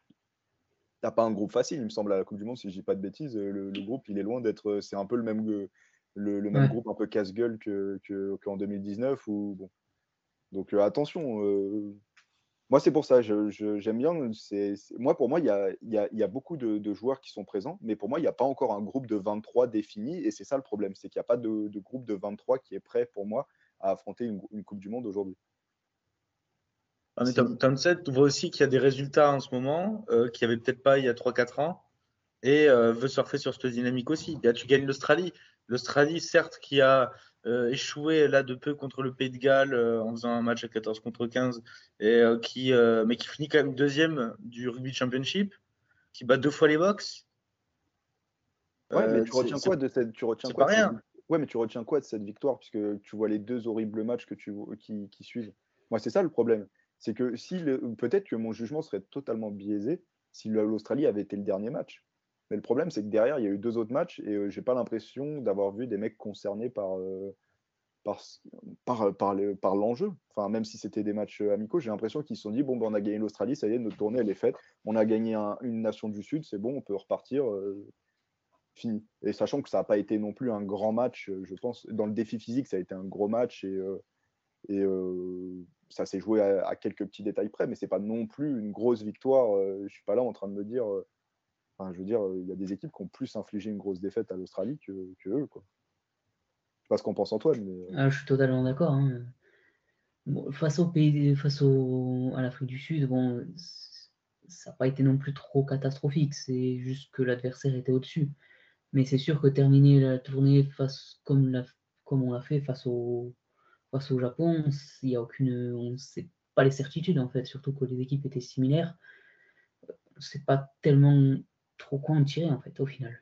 n'as pas un groupe facile, il me semble, à la Coupe du Monde, si je dis pas de bêtises. Le, groupe, il est loin d'être. C'est un peu le même, le, même groupe un peu casse-gueule qu'en que, 2019. Ou, bon. Donc euh, attention. Moi, c'est pour ça, j'aime bien. moi, pour moi, il y a, y a, beaucoup de, joueurs qui sont présents, mais pour moi, il n'y a pas encore un groupe de 23 défini, et c'est ça le problème, c'est qu'il n'y a pas de, groupe de 23 qui est prêt pour moi à affronter une, Coupe du Monde aujourd'hui. Ah, tu vois aussi qu'il y a des résultats en ce moment euh, qu'il n'y avait peut-être pas il y a 3-4 ans et euh, veut surfer sur cette dynamique aussi. tu gagnes l'Australie. L'Australie, certes, qui a euh, échoué là de peu contre le Pays de Galles en faisant un match à 14 contre 15, et, qui, mais qui finit quand même deuxième du Rugby Championship, qui bat deux fois les box. Ouais, mais tu retiens quoi de cette. Tu retiens quoi rien. Ouais, mais tu retiens quoi de cette victoire Puisque tu vois les deux horribles matchs que tu, qui, qui suivent? Moi, c'est ça le problème. C'est que si peut-être que mon jugement serait totalement biaisé si l'Australie avait été le dernier match. Mais le problème, c'est que derrière, il y a eu deux autres matchs et je j'ai pas l'impression d'avoir vu des mecs concernés par, par, par, par, par l'enjeu. Enfin, même si c'était des matchs amicaux, j'ai l'impression qu'ils se sont dit bon, ben, on a gagné l'Australie, ça y est, notre tournée, elle est faite. On a gagné une nation du Sud, c'est bon, on peut repartir. fini. Et sachant que ça n'a pas été non plus un grand match, je pense, dans le défi physique, ça a été un gros match et, et ça s'est joué à, quelques petits détails près, mais c'est pas non plus une grosse victoire. je suis pas là en train de me dire. Enfin, je veux dire, il y a des équipes qui ont plus infligé une grosse défaite à l'Australie que, eux. Quoi pas ce qu'on pense Antoine. Mais... Euh. Ah, je suis totalement d'accord. Hein. face au pays, face au, à l'Afrique du Sud, bon, ça n'a pas été non plus trop catastrophique. C'est juste que l'adversaire était au-dessus. Mais c'est sûr que terminer la tournée face comme, comme on l'a fait face au, face au Japon, il y a aucune, on sait pas les certitudes en fait, surtout que les équipes étaient similaires. C'est pas tellement trop quoi en tirer en fait au final.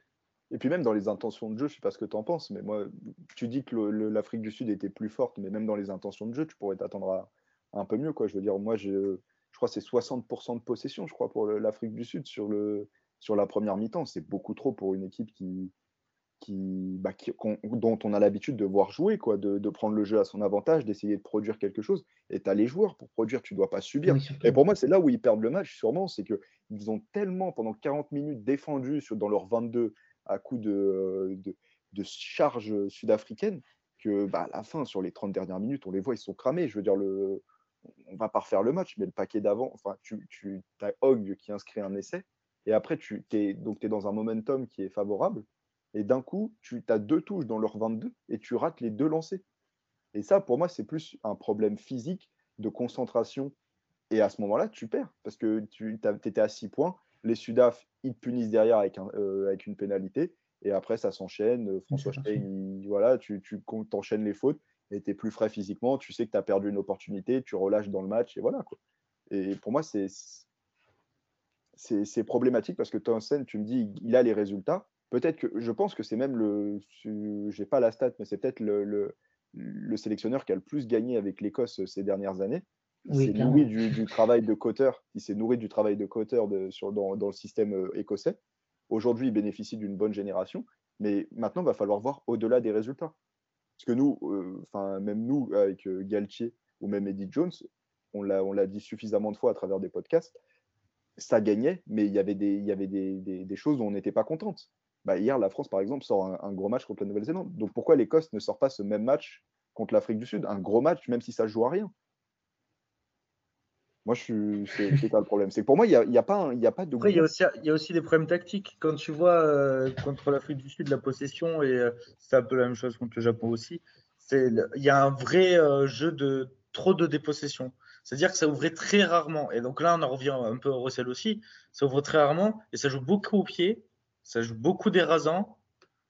Et puis même dans les intentions de jeu, je sais pas ce que tu en penses, mais moi, tu dis que l'Afrique du Sud était plus forte, mais même dans les intentions de jeu, tu pourrais t'attendre à, un peu mieux. Quoi. Je veux dire, moi, je, je crois que c'est 60% de possession, je crois, pour l'Afrique du Sud sur, le, sur la première mi-temps. C'est beaucoup trop pour une équipe qui, qui, bah, dont on a l'habitude de voir jouer, quoi, de, de, prendre le jeu à son avantage, d'essayer de produire quelque chose. Et tu as les joueurs pour produire, tu ne dois pas subir. et pour moi, c'est là où ils perdent le match, sûrement, c'est qu'ils ont tellement, pendant 40 minutes, défendu sur, dans leur 22 à coup de, de, de charge sud-africaine que bah, à la fin, sur les 30 dernières minutes, on les voit, ils sont cramés. Je veux dire, le, on va pas refaire le match, mais le paquet d'avant, enfin, tu, tu as Hogg qui inscrit un essai, et après, tu es, donc, es dans un momentum qui est favorable, et d'un coup, tu as deux touches dans leur 22, et tu rates les deux lancers. Et ça, pour moi, c'est plus un problème physique de concentration. Et à ce moment-là, tu perds, parce que tu étais à 6 points, les Sudaf, ils te punissent derrière avec, euh, avec une pénalité. Et après, ça s'enchaîne. Euh, François Stein, voilà, tu, tu enchaînes les fautes et tu es plus frais physiquement. Tu sais que tu as perdu une opportunité, tu relâches dans le match et voilà. Quoi. Et pour moi, c'est c'est problématique parce que Townsend, tu me dis, il a les résultats. Peut-être que je pense que c'est même le. J'ai pas la stat, mais c'est peut-être le, le, le, sélectionneur qui a le plus gagné avec l'Écosse ces dernières années. Il s'est nourri du, travail de Cotter, il s'est nourri du travail de Cotter dans, le système euh, écossais. Aujourd'hui, il bénéficie d'une bonne génération, mais maintenant, il va falloir voir au-delà des résultats. Parce que nous, euh, enfin même nous, avec euh, Galtier ou même Eddie Jones, on l'a dit suffisamment de fois à travers des podcasts, ça gagnait, mais il y avait des, il y avait des, choses dont on n'était pas contente. Bah, hier, la France, par exemple, sort un, un gros match contre la Nouvelle-Zélande. Donc pourquoi l'Écosse ne sort pas ce même match contre l'Afrique du Sud? Un gros match, même si ça joue à rien. Moi, je suis, c'est pas le problème. C'est que pour moi, il n'y a, y a, pas, il y a pas de. Après, il y, a aussi, il y a aussi des problèmes tactiques. Quand tu vois euh, contre l'Afrique du Sud la possession, et euh, c'est un peu la même chose contre le Japon aussi, il y a un vrai euh, jeu de trop de dépossession. C'est-à-dire que ça ouvrait très rarement. Et donc là, on en revient un peu au Russell aussi. Ça ouvre très rarement et ça joue beaucoup au pied, ça joue beaucoup des rasants.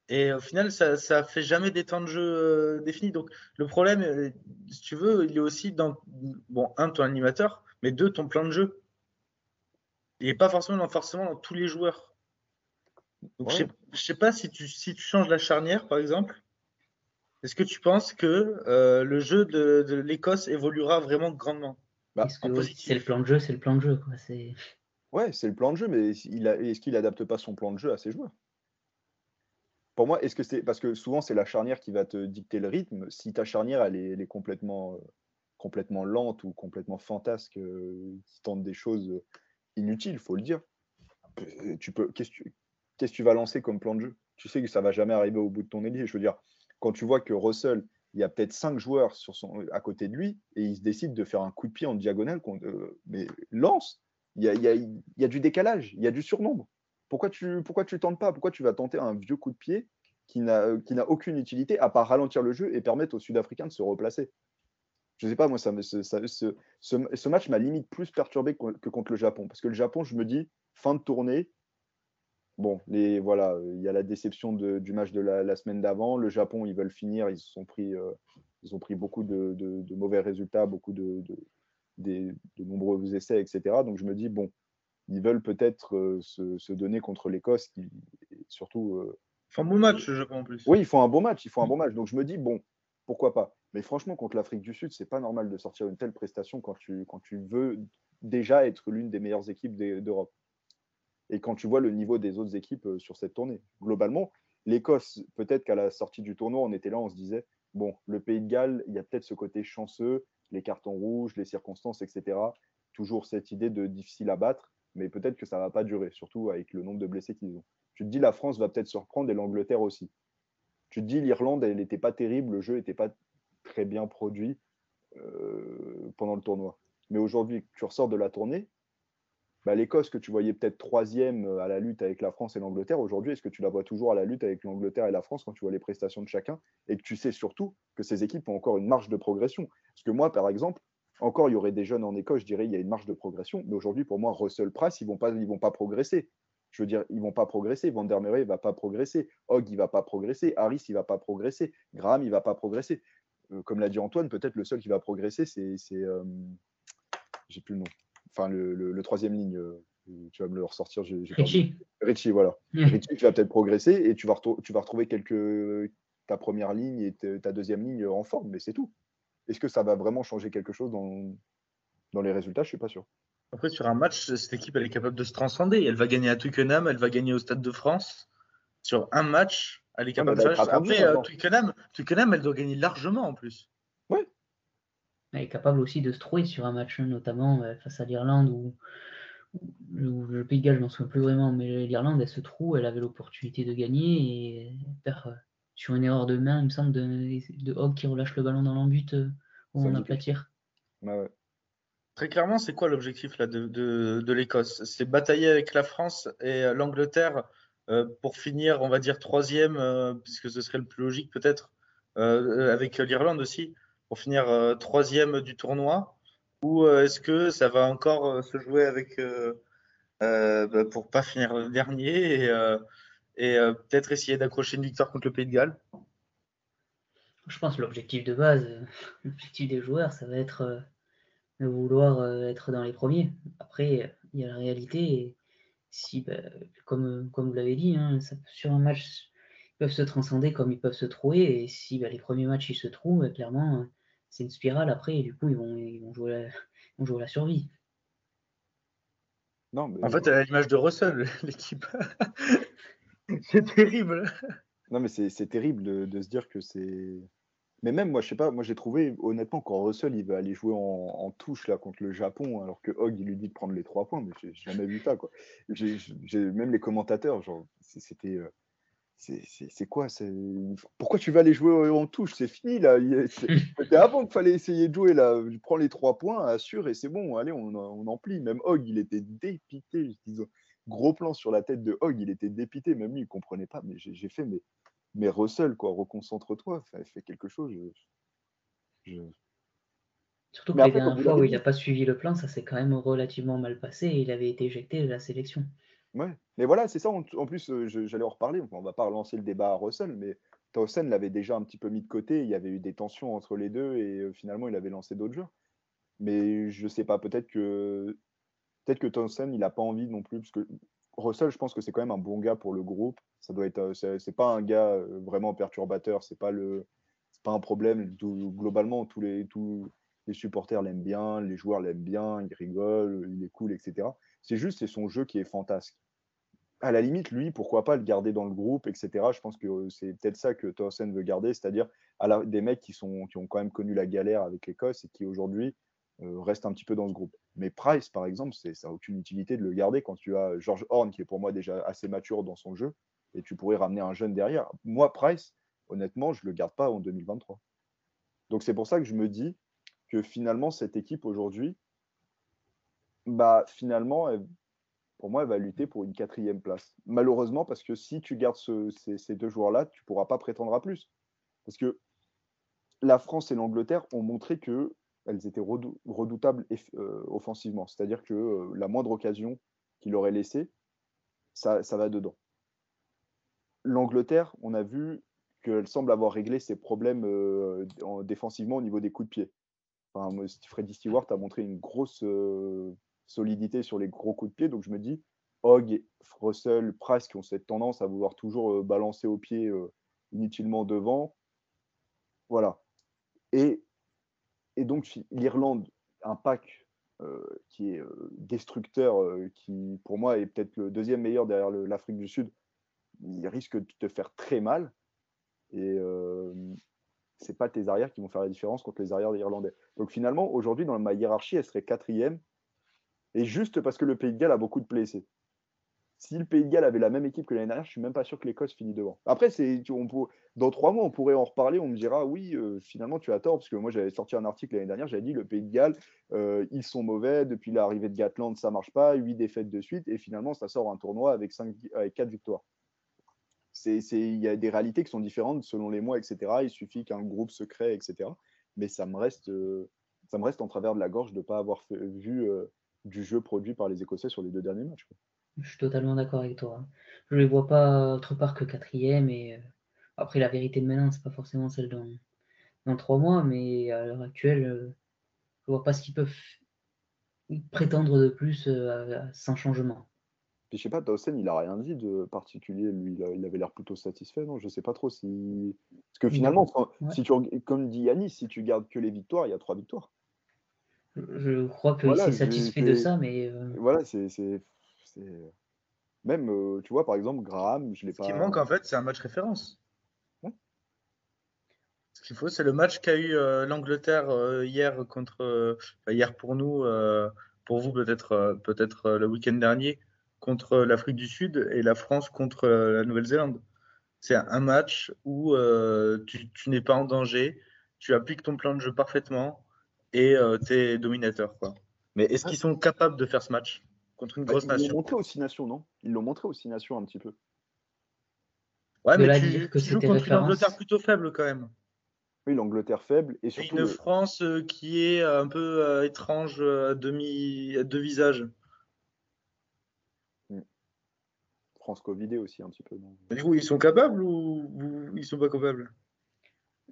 Et au final, ça ne fait jamais des temps de jeu définis. Donc le problème, si tu veux, il est aussi dans. Bon, un, ton animateur, mais deux, ton plan de jeu. Il n'est pas forcément dans, forcément dans tous les joueurs. Donc, je ne sais, pas si tu, si tu changes la charnière, par exemple. Est-ce que tu penses que euh, le jeu de, l'Écosse évoluera vraiment grandement? Bah, C'est le plan de jeu, c'est le plan de jeu. Quoi. Ouais, c'est le plan de jeu, mais est-ce qu'il n'adapte pas son plan de jeu à ses joueurs? Pour moi, est-ce que c'est parce que souvent c'est la charnière qui va te dicter le rythme. Si ta charnière elle est complètement euh, complètement lente ou complètement fantasque euh, qui tente des choses inutiles, il faut le dire. Euh, tu peux, qu'est-ce, que tu vas lancer comme plan de jeu? Tu sais que ça va jamais arriver au bout de ton ailier. Je veux dire, quand tu vois que Russell, il y a peut-être cinq joueurs sur son, à côté de lui et il se décide de faire un coup de pied en diagonale, euh, mais lance. Il y, a, du décalage, il y a du surnombre. Pourquoi tu pourquoi tu tentes pas? Pourquoi tu vas tenter un vieux coup de pied qui n'a, qui n'a aucune utilité à part ralentir le jeu et permettre aux Sud-Africains de se replacer? Je sais pas, moi, ça, ce, match m'a limite plus perturbé que, contre le Japon. Parce que le Japon, je me dis, fin de tournée, bon, les, voilà, il y a la déception du match de la, semaine d'avant. Le Japon, ils veulent finir, ils, pris, euh, ils ont pris beaucoup de, mauvais résultats, beaucoup de, nombreux essais, etc. Donc je me dis, bon, ils veulent peut-être euh, se, donner contre l'Écosse, surtout. Euh, ils font un bon match, le Japon en plus. Oui, ils font un bon match, ils font un bon match. Donc je me dis, bon, pourquoi pas. Mais franchement, contre l'Afrique du Sud, c'est pas normal de sortir une telle prestation quand tu, quand tu veux déjà être l'une des meilleures équipes d'Europe. Et quand tu vois le niveau des autres équipes euh, sur cette tournée. Globalement, l'Écosse, peut-être qu'à la sortie du tournoi, on était là, on se disait, bon, le Pays de Galles, il y a peut-être ce côté chanceux, les cartons rouges, les circonstances, etc. Toujours cette idée de difficile à battre, mais peut-être que ça ne va pas durer, surtout avec le nombre de blessés qu'ils ont. Tu te dis, la France va peut-être se reprendre et l'Angleterre aussi. Tu te dis, l'Irlande, elle n'était pas terrible, le jeu n'était pas très bien produit euh, pendant le tournoi. Mais aujourd'hui, tu ressors de la tournée, bah, l'Écosse que tu voyais peut-être troisième euh, à la lutte avec la France et l'Angleterre, aujourd'hui, est-ce que tu la vois toujours à la lutte avec l'Angleterre et la France quand tu vois les prestations de chacun et que tu sais surtout que ces équipes ont encore une marge de progression? Parce que moi, par exemple, encore, il y aurait des jeunes en Écosse, je dirais, il y a une marge de progression. Mais aujourd'hui, pour moi, Russell Price, ils ne vont, pas, ils vont pas progresser. Je veux dire, ils vont pas progresser. Van der Merwe va pas progresser. Hogg, il va pas progresser. Harris, il va pas progresser. Graham, il va pas progresser. Euh, comme l'a dit Antoine, peut-être le seul qui va progresser, c'est. Euh, j'ai plus le nom enfin le, troisième ligne, euh, tu vas me le ressortir. Richie. Richie, voilà. Richie, tu vas peut-être progresser et tu vas, tu vas retrouver quelques, ta première ligne et ta deuxième ligne en forme, mais c'est tout. Est-ce que ça va vraiment changer quelque chose dans, dans les résultats? Je ne suis pas sûr. Après, sur un match, cette équipe, elle est capable de se transcender. Elle va gagner à Twickenham, elle va gagner au Stade de France. Sur un match, elle est capable de faire. Après, euh, Twickenham, Twickenham, elle doit gagner largement en plus est capable aussi de se trouver sur un match, notamment euh, face à l'Irlande ou le Pays de Galles, je m'en souviens plus vraiment, mais l'Irlande, elle se trouve, elle avait l'opportunité de gagner et perd euh, sur une erreur de main, il me semble, de, de Hogg qui relâche le ballon dans l'embut euh, où on aplatir. Ouais, Très clairement, c'est quoi l'objectif là de, de, l'Écosse? C'est batailler avec la France et l'Angleterre pour finir, on va dire, troisième, puisque ce serait le plus logique peut-être, avec l'Irlande aussi pour finir euh, troisième du tournoi Ou euh, est-ce que ça va encore euh, se jouer avec bah, pour pas finir dernier et, peut-être essayer d'accrocher une victoire contre le Pays de Galles? Je pense que l'objectif de base, <laughs> l'objectif des joueurs, ça va être de vouloir être dans les premiers. Après, il y a la réalité. si, bah, comme, comme vous l'avez dit, hein, sur un match, ils peuvent se transcender comme ils peuvent se trouver. Et si bah, les premiers matchs ils se trouvent, clairement, c'est une spirale après, et du coup, ils vont, ils vont, jouer, la, vont jouer la survie. Non, En fait, à l'image de Russell, <laughs> l'équipe. <laughs> c'est terrible. Non, mais c'est terrible de, de, se dire que c'est. Mais même, moi, je sais pas, moi j'ai trouvé, honnêtement, quand Russell il va aller jouer en, en, touche là contre le Japon, alors que Hogg il lui dit de prendre les trois points, mais j'ai jamais vu ça, quoi. J'ai même les commentateurs, genre, c'était. Euh, c'est quoi Pourquoi tu vas aller jouer en touche? C'est fini là. <laughs> C'était avant qu'il fallait essayer de jouer là. Je prends les trois points, assure et c'est bon. Allez, on, on emplit. Même Hogg, il était dépité. Gros plan sur la tête de Hogg, il était dépité. Même lui, il comprenait pas. Mais j'ai fait, mais, mais Russell, quoi, reconcentre-toi. Fais, quelque chose. Surtout que fois où il n'a pas suivi le plan, ça s'est quand même relativement mal passé et il avait été éjecté de la sélection. Ouais, mais voilà, c'est ça. En, plus, j'allais en reparler. On va pas relancer le débat à Russell, mais Towson l'avait déjà un petit peu mis de côté. Il y avait eu des tensions entre les deux et finalement, il avait lancé d'autres jeux. Mais je sais pas, peut-être que peut-être que Towson, il n'a pas envie non plus, parce que Russell, je pense que c'est quand même un bon gars pour le groupe. Ça doit être, c'est pas un gars vraiment perturbateur. C'est pas le, pas un problème. globalement, tous les tous les supporters l'aiment bien, les joueurs l'aiment bien, il rigole, il est cool, etc. C'est juste, c'est son jeu qui est fantasque à la limite, lui, pourquoi pas le garder dans le groupe, etc. Je pense que c'est peut-être ça que Thorsen veut garder, c'est-à-dire des mecs qui, sont, qui ont quand même connu la galère avec l'Écosse et qui aujourd'hui euh, restent un petit peu dans ce groupe. Mais Price, par exemple, ça n'a aucune utilité de le garder quand tu as George Horn, qui est pour moi déjà assez mature dans son jeu, et tu pourrais ramener un jeune derrière. Moi, Price, honnêtement, je ne le garde pas en 2023. Donc c'est pour ça que je me dis que finalement, cette équipe aujourd'hui, bah, finalement, elle, pour moi, elle va lutter pour une quatrième place. Malheureusement, parce que si tu gardes ces, deux joueurs-là, tu ne pourras pas prétendre à plus. Parce que la France et l'Angleterre ont montré qu'elles étaient redoutables euh, offensivement. C'est-à-dire que euh, la moindre occasion qu'il aurait laissée, ça, va dedans. L'Angleterre, on a vu qu'elle semble avoir réglé ses problèmes euh, défensivement au niveau des coups de pied. Enfin, Freddy Stewart a montré une grosse solidité sur les gros coups de pied. Donc je me dis, Hogg, Russell, Price qui ont cette tendance à vouloir toujours euh, balancer au pied euh, inutilement devant. Voilà. Et, et donc, l'Irlande, un pack euh, qui est destructeur, qui pour moi est peut-être le deuxième meilleur derrière l'Afrique du Sud, il risque de te faire très mal. Et c'est pas tes arrières qui vont faire la différence contre les arrières irlandais. Donc finalement, aujourd'hui, dans ma hiérarchie, elle serait quatrième. Et juste parce que le Pays de Galles a beaucoup de blessés si le Pays de Galles avait la même équipe que l'année dernière, je suis même pas sûr que l'Écosse finisse devant. Après, c'est, dans trois mois, on pourrait en reparler. On me dira, oui, euh, finalement, tu as tort, parce que moi, j'avais sorti un article l'année dernière, j'avais dit, le Pays de Galles, euh, ils sont mauvais. Depuis l'arrivée de Gatland, ça marche pas. Huit défaites de suite, et finalement, ça sort un tournoi avec, cinq, avec quatre victoires. Il y a des réalités qui sont différentes selon les mois, etc. Il suffit qu'un groupe se crée, etc. Mais ça me reste, euh, ça me reste en travers de la gorge de ne pas avoir vu du jeu produit par les Écossais sur les deux derniers matchs. Je suis totalement d'accord avec toi. Hein. Je ne les vois pas autre part que quatrième. Et euh, après, la vérité de maintenant, c'est pas forcément celle dans, dans trois mois, mais à l'heure actuelle, euh, je vois pas ce qu'ils peuvent prétendre de plus euh, sans changement. je sais pas, Dawson, il a rien dit de particulier. Lui, il, avait l'air plutôt satisfait, non Je sais pas trop si. Parce que finalement, si tu, comme dit Yannis, si tu gardes que les victoires, il y a trois victoires. Je crois qu'il s'est satisfait de ça, mais. Voilà, c'est même, euh, tu vois, par exemple, Graham, je l'ai pas. Ce qui manque, en fait, c'est un match référence. Ce qu'il faut, c'est le match qu'a eu euh, l'Angleterre euh, hier contre. hier pour nous, pour vous, peut-être peut-être le week-end dernier, contre l'Afrique du Sud et la France contre la Nouvelle-Zélande. C'est un match où tu, tu n'es pas en danger, tu appliques ton plan de jeu parfaitement et tu es dominateur. Quoi. Mais est-ce qu'ils sont capables de faire ce match contre une bah, grosse ils nation. Ils l'ont montré aux nations, non? Ils l'ont montré aux six nations un petit peu. Ouais, mais tu, que joues contre une Angleterre plutôt faible quand même. Oui, l'Angleterre faible. Et, surtout une France euh, qui est un peu euh, étrange euh, à, demi, à deux visages. Hmm. France Covidé aussi un petit peu. du coup, ils sont capables ou, ou ils sont pas capables?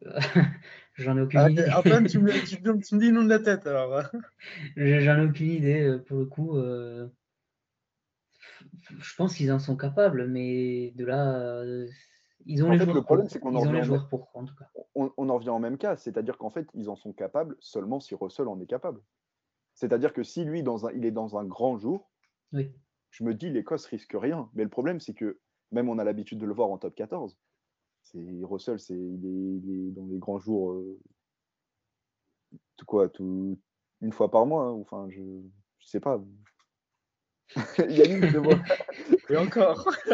<laughs> J'en ai aucune ah, idée. Antoine, tu me, <laughs> tu, tu me dis le nom de la tête alors. J'en ai aucune idée euh, pour le coup. Euh, je pense qu'ils en sont capables, mais de là, euh, ils ont les joueurs. Le problème, c'est qu'on en, revient pour, en tout cas. On, en revient au même cas, c'est-à-dire qu'en fait, ils en sont capables seulement si Russell en est capable. C'est-à-dire que si lui, dans un, il est dans un grand jour, oui. je me dis l'Écosse risque rien. Mais le problème, c'est que même on a l'habitude de le voir en top 14 c'est Russell, c'est il, est, dans les grands jours, euh, tout quoi, tout une fois par mois. Hein, enfin, je, je sais pas. Yannick, je te vois. Et encore. <laughs>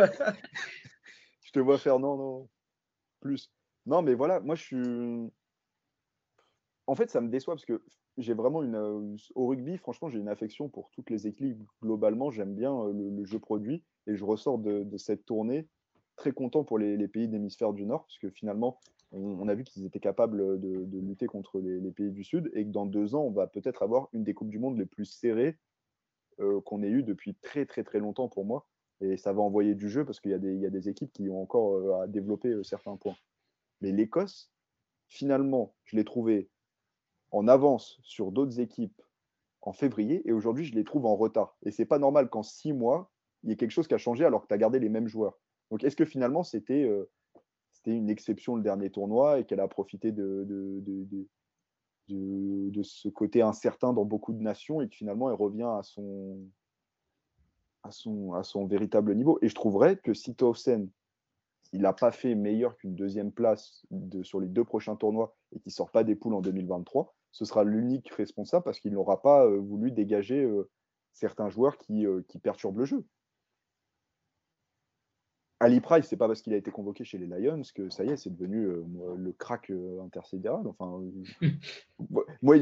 je te vois faire non, non, plus. Non, mais voilà, moi je suis. En fait, ça me déçoit parce que j'ai vraiment une. Euh, au rugby, franchement, j'ai une affection pour toutes les équipes. Globalement, j'aime bien euh, le, jeu produit et je ressors de, de cette tournée très content pour les, pays d'hémisphère du Nord, parce que finalement, on, a vu qu'ils étaient capables de, lutter contre les, pays du Sud, et que dans deux ans, on va peut-être avoir une des Coupes du Monde les plus serrées euh, qu'on ait eu depuis très très très longtemps pour moi. Et ça va envoyer du jeu, parce qu'il y, y, a des équipes qui ont encore euh, à développer euh, certains points. Mais l'Écosse, finalement, je l'ai trouvé en avance sur d'autres équipes en février, et aujourd'hui, je les trouve en retard. Et c'est pas normal qu'en six mois, il y ait quelque chose qui a changé alors que tu as gardé les mêmes joueurs. Donc, est-ce que finalement, c'était euh, c'était une exception le dernier tournoi et qu'elle a profité de, ce côté incertain dans beaucoup de nations et que finalement, elle revient à son, véritable niveau? Et je trouverais que si Towson, il n'a pas fait meilleur qu'une deuxième place sur les deux prochains tournois et qu'il ne sort pas des poules en 2023, ce sera l'unique responsable parce qu'il n'aura pas euh, voulu dégager euh, certains joueurs qui perturbent le jeu. Ali Price, c'est pas parce qu'il a été convoqué chez les Lions que ça y est, c'est devenu euh, le crack euh, intersidéral. Enfin, <laughs> moi,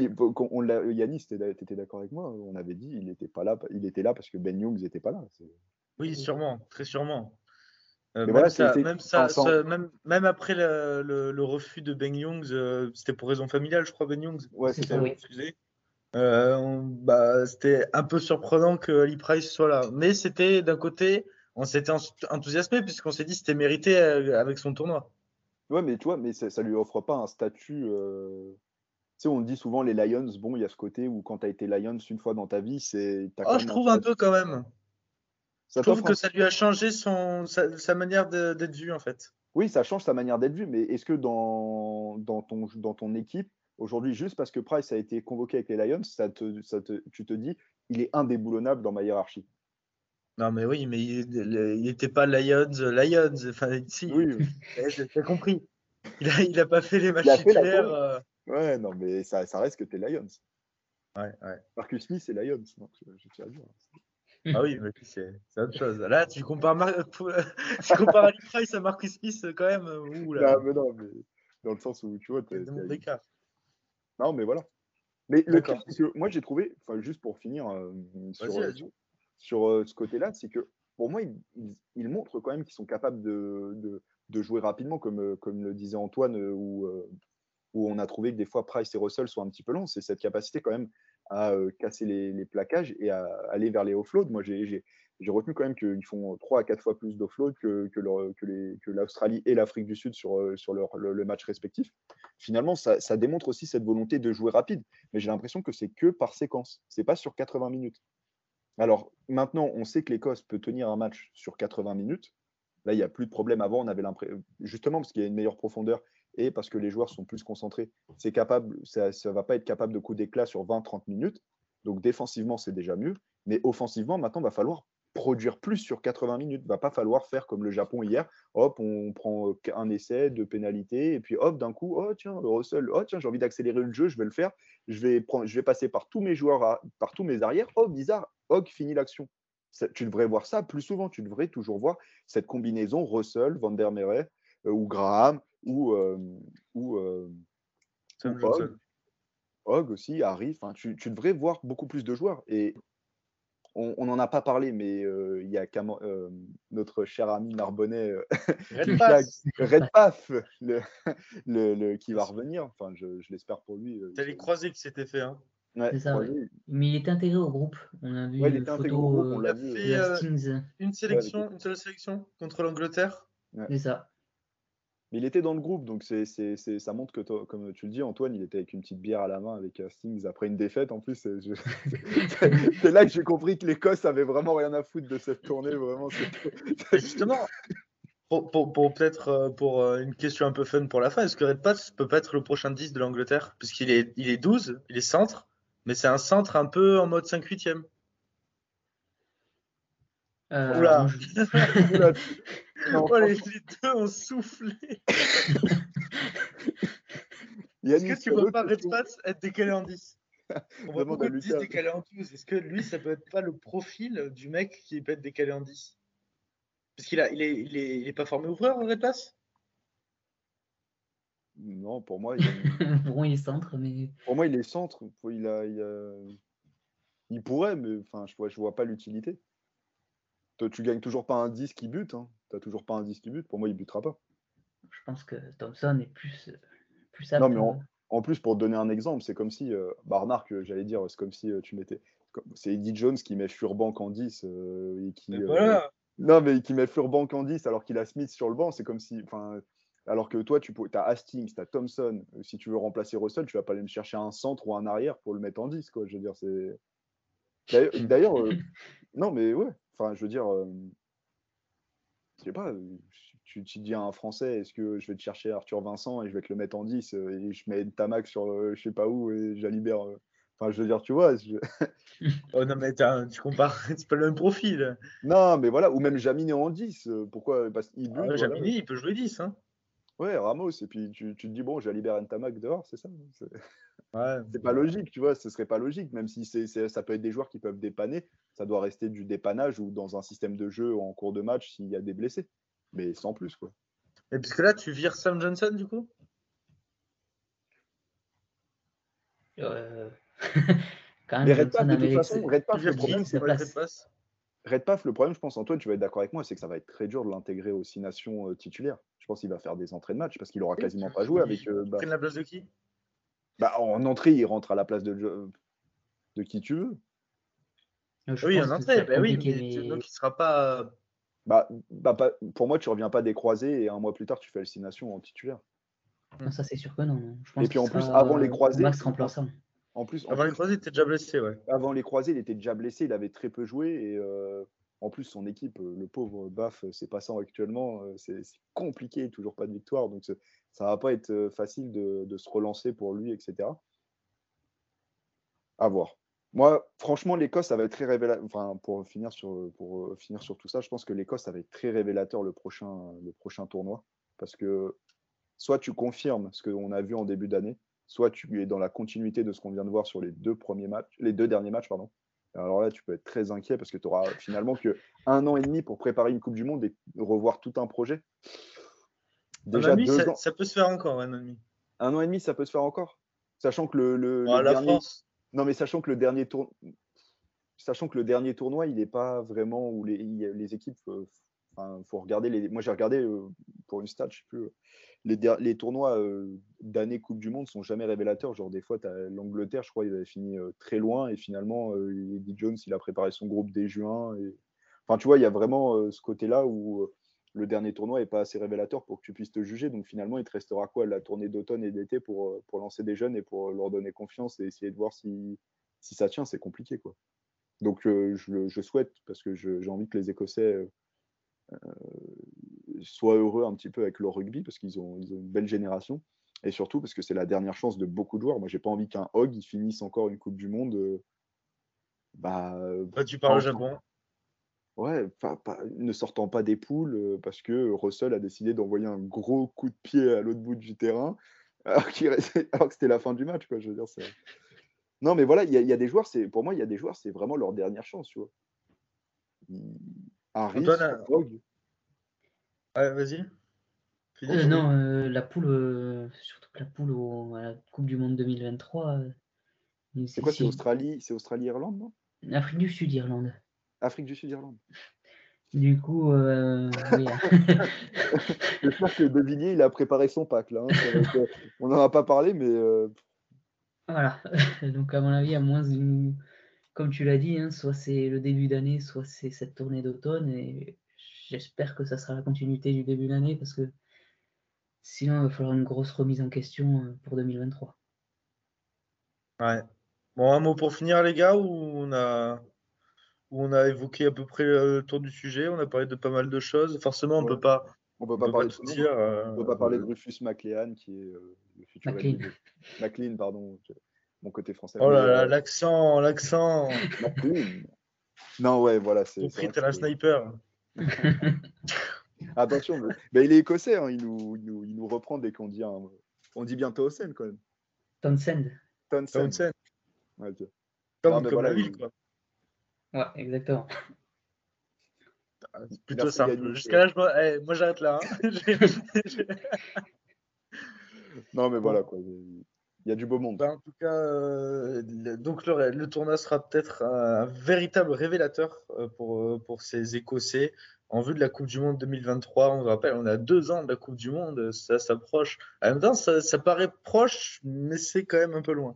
on Yannis, tu étais d'accord avec moi On avait dit il était pas là, il était là parce que Ben Youngs n'était pas là. Oui, sûrement, très sûrement. Euh, même, ça, même, après le, refus de Ben Youngs, c'était pour raison familiale, je crois, Ben Youngs. Ouais, c'était refusé. bah, c'était un peu surprenant que Ali Price soit là. Mais c'était d'un côté, on s'était enthousiasmé puisqu'on s'est dit c'était mérité euh, avec son tournoi. Ouais, mais tu vois, mais ça, lui offre pas un statut. Euh, tu sais, on dit souvent les Lions, bon, il y a ce côté où quand tu as été Lions une fois dans ta vie, c'est. Oh, je trouve un, peu quand même. je trouve que ça lui a changé son, sa, manière d'être vu en fait. Oui, ça change sa manière d'être vu, mais est-ce que dans, dans, ton, dans ton équipe, Aujourd'hui, juste parce que Price a été convoqué avec les Lions, ça te, ça te, tu te dis, il est indéboulonnable dans ma hiérarchie? Non, mais oui, mais il n'était pas Lions, Lions. Enfin, si, Oui, oui. <laughs> j'ai compris. Il a, il a pas fait les matchs titulaires. euh, ouais, non, mais ça, ça reste que t'es Lions. Ouais, ouais. Marcus Smith, c'est Lions. Donc, je, je tiens à dire. Ah oui, mais c'est autre chose. Là, tu compares, Mar- <laughs> tu compares Ali Price à Marcus Smith quand même. Ouh là, Non, mais non, mais dans le sens où tu vois, t'es-. Non, mais voilà. Mais le truc, moi, j'ai trouvé, enfin, juste pour finir euh, sur, euh, sur, sur, euh, ce côté-là, c'est que pour moi, ils, montrent quand même qu'ils sont capables de, jouer rapidement, comme, euh, comme le disait Antoine, euh, où, on a trouvé que des fois Price et Russell sont un petit peu longs. C'est cette capacité quand même à casser les, plaquages et à aller vers les offloads. Moi, j'ai retenu quand même qu'ils font 3 à 4 fois plus d'offload que, l'Australie et l'Afrique du Sud sur, leur, le, le match respectif. Finalement, ça, ça démontre aussi cette volonté de jouer rapide. Mais j'ai l'impression que c'est que par séquence. C'est pas sur 80 minutes. Alors maintenant, on sait que l'Écosse peut tenir un match sur 80 minutes. Là, il n'y a plus de problème. Avant, on avait l'impression, justement parce qu'il y a une meilleure profondeur et parce que les joueurs sont plus concentrés, c'est capable, ça ne va pas être capable de coup d'éclat sur 20-30 minutes. Donc défensivement, c'est déjà mieux. Mais offensivement, maintenant, il va falloir produire plus sur 80 minutes. Il va pas falloir faire comme le Japon hier. Hop, on prend euh, un essai, de pénalité, et puis hop, d'un coup, oh tiens, Russell, oh tiens, j'ai envie d'accélérer le jeu, je vais le faire. Je vais, prendre, je vais passer par tous mes joueurs, à- par tous mes arrières. Oh, bizarre, Hog finit l'action. Tu devrais voir ça plus souvent. Tu devrais toujours voir cette combinaison Russell, Van der Merwe euh, ou Graham ou, euh, ou, euh. Hogg. Aussi, Harry. Tu, tu devrais voir beaucoup plus de joueurs. Et on n'en a pas parlé, mais euh, il y a Cam- euh, notre cher ami Narbonnet, euh, <laughs> Red Paf, <laughs> le, <laughs> le- le- qui va revenir. Enfin, je, je l'espère pour lui. euh, T'as les croisés qui s'étaient fait. Hein. ouais, C'est ça. Mais il est intégré au groupe. On a vu Ouais, une photo on l'a fait euh, une sélection, une seule sélection contre l'Angleterre. C'est ça. Mais il était dans le groupe, donc c'est, c'est, c'est- ça montre que, toi- comme tu le dis, Antoine, il était avec une petite bière à la main avec Hastings après une défaite. En plus, c'est, je- <laughs> c'est là que j'ai compris que l'Écosse avait vraiment rien à foutre de cette tournée. Vraiment, justement, pour, pour, pour peut-être euh, pour euh, une question un peu fun pour la fin, est-ce que Red Pass peut pas être le prochain 10 de l'Angleterre? Puisqu'il est, il est 12, il est centre, mais c'est un centre un peu en mode 5-8e. Euh, Oula. <laughs> Oula, Oh, les, les deux ont soufflé. <laughs> Est-ce que tu vois pas Red. Pass être décalé en 10 <laughs> On voit beaucoup à de 10 Lucas. décalés en 12. Est-ce que lui, ça peut être pas le profil du mec qui peut être décalé en 10 Parce qu'il a, il est, il est, il est pas formé ouvreur, Red Pass? Non, pour moi, il, est- <laughs> Pour moi, il est centre, mais pour moi, il est centre. Il, a, il, a- il pourrait, mais enfin, je vois, je vois pas l'utilité. Toi, tu gagnes toujours pas un 10 qui bute. Hein. Tu n'as toujours pas un 10 qui bute. Pour moi, il butera pas. je pense que Thompson est plus, plus apte. Non, mais euh, En plus, pour te donner un exemple, c'est comme si, euh, bah remarque, euh, j'allais dire, c'est comme si euh, tu mettais, c'est Eddie Jones qui met Furbank en 10 euh, et qui, Et euh, Voilà non mais qui met Furbank en 10 alors qu'il a Smith sur le banc, c'est comme si, enfin, alors que toi, tu as Hastings, tu as Thompson, euh, si tu veux remplacer Russell, tu vas pas aller me chercher un centre ou un arrière pour le mettre en 10, quoi. Je veux dire, c'est. D'ailleurs, d'ailleurs, euh, <laughs> non mais ouais, enfin, je veux dire, euh, je sais pas, euh, tu, tu dis à un Français, est-ce que je vais te chercher Arthur Vincent et je vais te le mettre en 10 euh, et je mets Tamac sur euh, je sais pas où et Jalibert. Enfin, je veux dire, tu vois. je- <laughs> Oh non, mais tu compares, <laughs> c'est pas le même profil. Non, mais voilà, ou même Jaminet en 10. euh, Pourquoi Parce qu'il Ah, voilà. Il peut jouer 10. Hein. Ouais, Ramos. Et puis tu, tu te dis, bon, Jalibert Tamac dehors, c'est ça. C'est Ouais. <laughs> pas logique, tu vois. Ce serait pas logique, même si c'est- ça peut être des joueurs qui peuvent dépanner. Ça doit rester du dépannage ou dans un système de jeu en cours de match s'il y a des blessés. Mais sans plus, quoi. Et puisque là, tu vires Sam Johnson, du coup? Euh, <laughs> Quand Mais même, Red Path, Johnson de toute façon, Red Tu le problème, place. Red Red le problème, je pense, Antoine, tu vas être d'accord avec moi, c'est que ça va être très dur de l'intégrer aux six nations euh, titulaires. Je pense qu'il va faire des entrées de match parce qu'il aura quasiment pas joué avec. euh, bah, la place de qui? Bah, en entrée, il rentre à la place de, de qui tu veux. Oui, en entrée, c'est bah oui, mais donc il sera pas. Bah, bah, pas- pour moi, tu reviens pas des croisés et un mois plus tard, tu fais nations en titulaire. Non, ça, c'est sûr que non. non. Je pense Et puis, en plus, avant les croisés, Max il- remplaçant. En plus, en Avant les croisés, t'es déjà blessé, ouais. avant les croisés, il était déjà blessé, il avait très peu joué et euh, en plus, son équipe, le pauvre Baf, euh, c'est passant actuellement, euh, c'est compliqué, toujours pas de victoire. Donc, ça va pas être facile de, de, se relancer pour lui, etc. À voir. Moi, franchement, l'Écosse, ça va être très révélateur. Enfin, pour finir, sur, pour finir sur tout ça, je pense que l'Écosse, ça va être très révélateur le prochain, le prochain tournoi. Parce que soit tu confirmes ce qu'on a vu en début d'année, soit tu es dans la continuité de ce qu'on vient de voir sur les deux premiers matchs, les deux derniers matchs, pardon. Alors là, tu peux être très inquiet parce que tu auras finalement que un an et demi pour préparer une Coupe du Monde et revoir tout un projet. Déjà, un an et demi, ça, peut se faire encore, un an et demi. Un an et demi, ça peut se faire encore. Sachant que le, le, dernier... Non, mais sachant que le dernier tour... sachant que le dernier tournoi, il n'est pas vraiment où les, les équipes. Euh, enfin, faut regarder les. Moi, j'ai regardé euh, pour une stat, je sais plus les, tournois euh, d'année Coupe du Monde sont jamais révélateurs. Genre, des fois, l'Angleterre, je crois, il avait fini euh, très loin et finalement, euh, Eddie Jones, il a préparé son groupe dès juin. Enfin, tu vois, il y a vraiment ce côté-là où le dernier tournoi n'est pas assez révélateur pour que tu puisses te juger. Donc, finalement, il te restera quoi La tournée d'automne et d'été pour, pour lancer des jeunes et pour leur donner confiance et essayer de voir si, si ça tient? C'est compliqué, quoi. Donc, je, je, souhaite, parce que j'ai envie que les Écossais soient heureux un petit peu avec leur rugby parce qu'ils ont, ils ont, une belle génération et surtout parce que c'est la dernière chance de beaucoup de joueurs. Moi, j'ai pas envie qu'un Hog il finisse encore une Coupe du Monde. Euh, bah, tu parles au Japon. Ouais, ne sortant pas des poules euh, parce que Russell a décidé d'envoyer un gros coup de pied à l'autre bout du terrain <laughs> alors, que c'était la fin du match. Quoi, je veux dire, non, mais voilà, il y, a des joueurs, c'est pour moi, il y a des joueurs, c'est vraiment leur dernière chance. Tu vois. Harris, Hog, vas-y. Euh, non, euh, la poule, euh, surtout que la poule à la Coupe du Monde 2023. c'est quoi, c'est Australie, c'est Australie-Irlande, non? Afrique du Sud, Irlande. Afrique du Sud, Irlande. Du coup, euh, oui. <laughs> J'espère que Devilliers, il a préparé son pack là. Hein. On n'en a pas parlé, mais. Voilà. <laughs> Donc, à mon avis, à moins d'une. Comme tu l'as dit, hein, soit c'est le début d'année, soit c'est cette tournée d'automne. Et j'espère que ça sera la continuité du début d'année parce que sinon, il va falloir une grosse remise en question euh, pour 2023. Ouais. Bon, un mot pour finir, les gars, où on a, où on a évoqué à peu près le tour du sujet. On a parlé de pas mal de choses. Forcément, on peut pas. On peut pas parler de dire. on peut pas parler de Rufus McLean, qui est euh, le futur McLean. McLean, pardon. Mon côté français. Oh là là, l'accent, l'accent. McLean. Non, ouais, voilà. C'est. à la sniper. <laughs> Attention, mais, il est écossais, hein, il, nous, il, nous, il, nous, reprend dès qu'on dit, un... on dit bien Townsend quand même. Townsend. Townsend. Ouais, okay. Comme, comme voilà, la ville, quoi. Ouais, exactement. C'est plutôt simple. Jusqu'à là, je... Eh, moi j'arrête là. Hein. <laughs> <laughs> non, mais voilà, quoi. Il y a du beau monde. Bah, en tout cas, euh, donc le, le, tournoi sera peut-être un, véritable révélateur euh, pour, euh, pour ces Écossais en vue de la Coupe du Monde 2023. On rappelle, on a deux ans de la Coupe du Monde, ça s'approche. En même temps, ça, ça, paraît proche, mais c'est quand même un peu loin.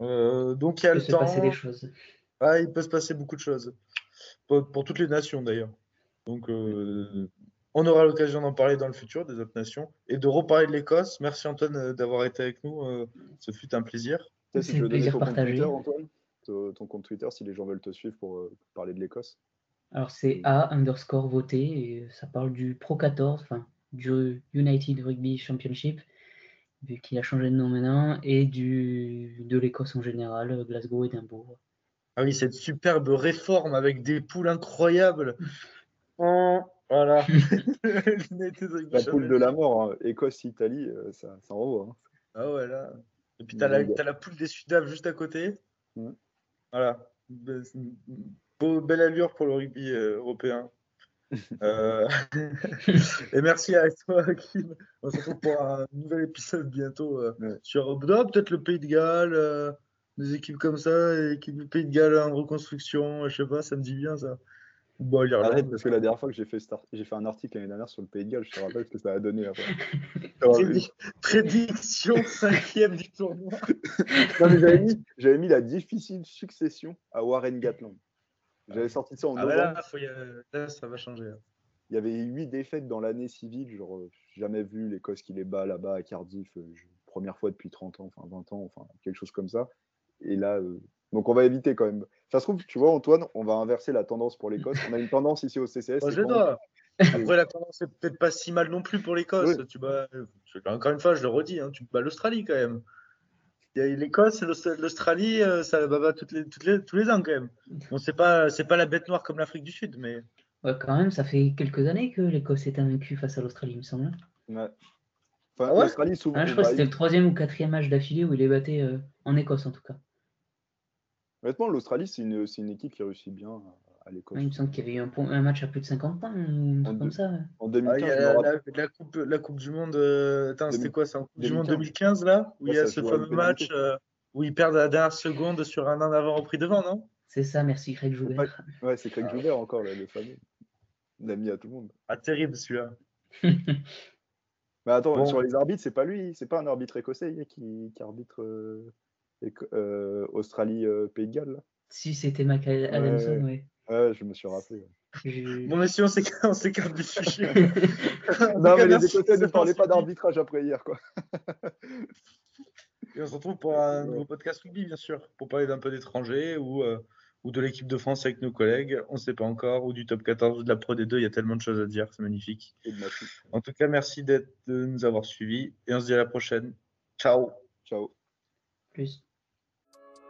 donc il y a il le temps. Passer des choses. Ah, il peut se passer beaucoup de choses. Pour, pour toutes les nations d'ailleurs. Donc on aura l'occasion d'en parler dans le futur des autres nations et de reparler de l'Écosse. Merci Antoine euh, d'avoir été avec nous. Euh, ce fut un plaisir. Si tu veux donner ton compte Twitter, Antoine ton compte Twitter, si les gens veulent te suivre pour, euh, parler de l'Écosse. Alors c'est A underscore voté et ça parle du Pro 14, enfin du United Rugby Championship, vu qu'il a changé de nom maintenant, et du, de l'Écosse en général, Glasgow, Édimbourg. Ah oui, cette superbe réforme avec des poules incroyables. Voilà. <laughs> la poule de la mort, hein. Écosse-Italie, euh, ça, ça envoie. Hein. Ah ouais, là. Et puis, tu as, la poule des Sudaves juste à côté. Voilà. belle allure pour le rugby euh, européen. <laughs> Euh, <laughs> et merci à toi, Kim. On se retrouve pour un nouvel épisode bientôt sur peut-être le Pays de Galles, des équipes comme ça, équipe du Pays de Galles en reconstruction. Je sais pas, ça me dit bien ça. Bon, Arrête, parce que la dernière fois que j'ai fait, j'ai fait un article l'année dernière sur le Pays de Galles, je te rappelle ce que ça a donné après. <laughs> Prédiction cinquième du tournoi. <laughs> j'avais, mis, j'avais mis, la difficile succession à Warren Gatland. J'avais sorti ça en ah novembre. là, ça va changer. Il y avait huit défaites dans l'année civile. Genre, euh, jamais vu l'Écosse qui les bat là-bas à Cardiff. Euh, première fois depuis 30 ans, enfin 20 ans, enfin quelque chose comme ça. Et là, euh, donc on va éviter quand même. Ça se trouve, tu vois, Antoine, on va inverser la tendance pour l'Écosse. On a une tendance ici au CCS. Après, la tendance n'est peut-être pas si mal non plus pour l'Écosse. Oui. Tu bats, encore une fois, je le redis, hein, tu bats l'Australie quand même. Il y a L'Écosse, l'Aust- l'Australie, euh, ça va va toutes les, toutes les, tous les ans quand même. Bon, c'est pas, c'est pas la bête noire comme l'Afrique du Sud, mais Ouais, quand même, ça fait quelques années que l'Écosse est invaincue face à l'Australie, il me semble. Ouais. Enfin, Ah ouais? l'Australie, souvent. Ah, je crois que c'était le troisième ou quatrième match d'affilée où il est batté euh, en Écosse, en tout cas. Honnêtement, l'Australie, c'est une, équipe qui réussit bien à. Ouais, il me semble qu'il y avait eu un, match à plus de 50 points, ou un truc comme ça. ouais. En Ah, il 2015, y je me a rappelle- la, la coupe, la Coupe du Monde. euh, Attends, c'était 2000 quoi C'est en Coupe du Monde 2015. 2015 là Où Ouais, il y a ce fameux match euh, où ils perdent à la dernière seconde sur un an avant repris devant, non? C'est ça, merci Craig Joubert. Ouais, c'est Craig Joubert encore, là, le fameux. L'ami à tout le monde. Ah, terrible celui-là. <laughs> Mais attends, Bon. sur les arbitres, c'est pas lui, c'est pas un arbitre écossais qui, qui arbitre euh, Euh, Australie, euh, Pays de Galles. là Si c'était Mac Adamson, ouais. Ouais, je me suis rappelé. Bon, messieurs, on s'écarte on s'écarte du sujet. <laughs> Non, mais les Écossais ne parlaient pas d'arbitrage après hier, quoi. Et on se retrouve pour un nouveau podcast rugby, bien sûr, pour parler d'un peu d'étrangers ou, euh, ou de l'équipe de France avec nos collègues. On ne sait pas encore, ou du top 14 ou de la Pro D2. Il y a tellement de choses à dire, c'est magnifique. En tout cas, merci de nous avoir suivis et on se dit à la prochaine. Ciao. Ciao. Plus.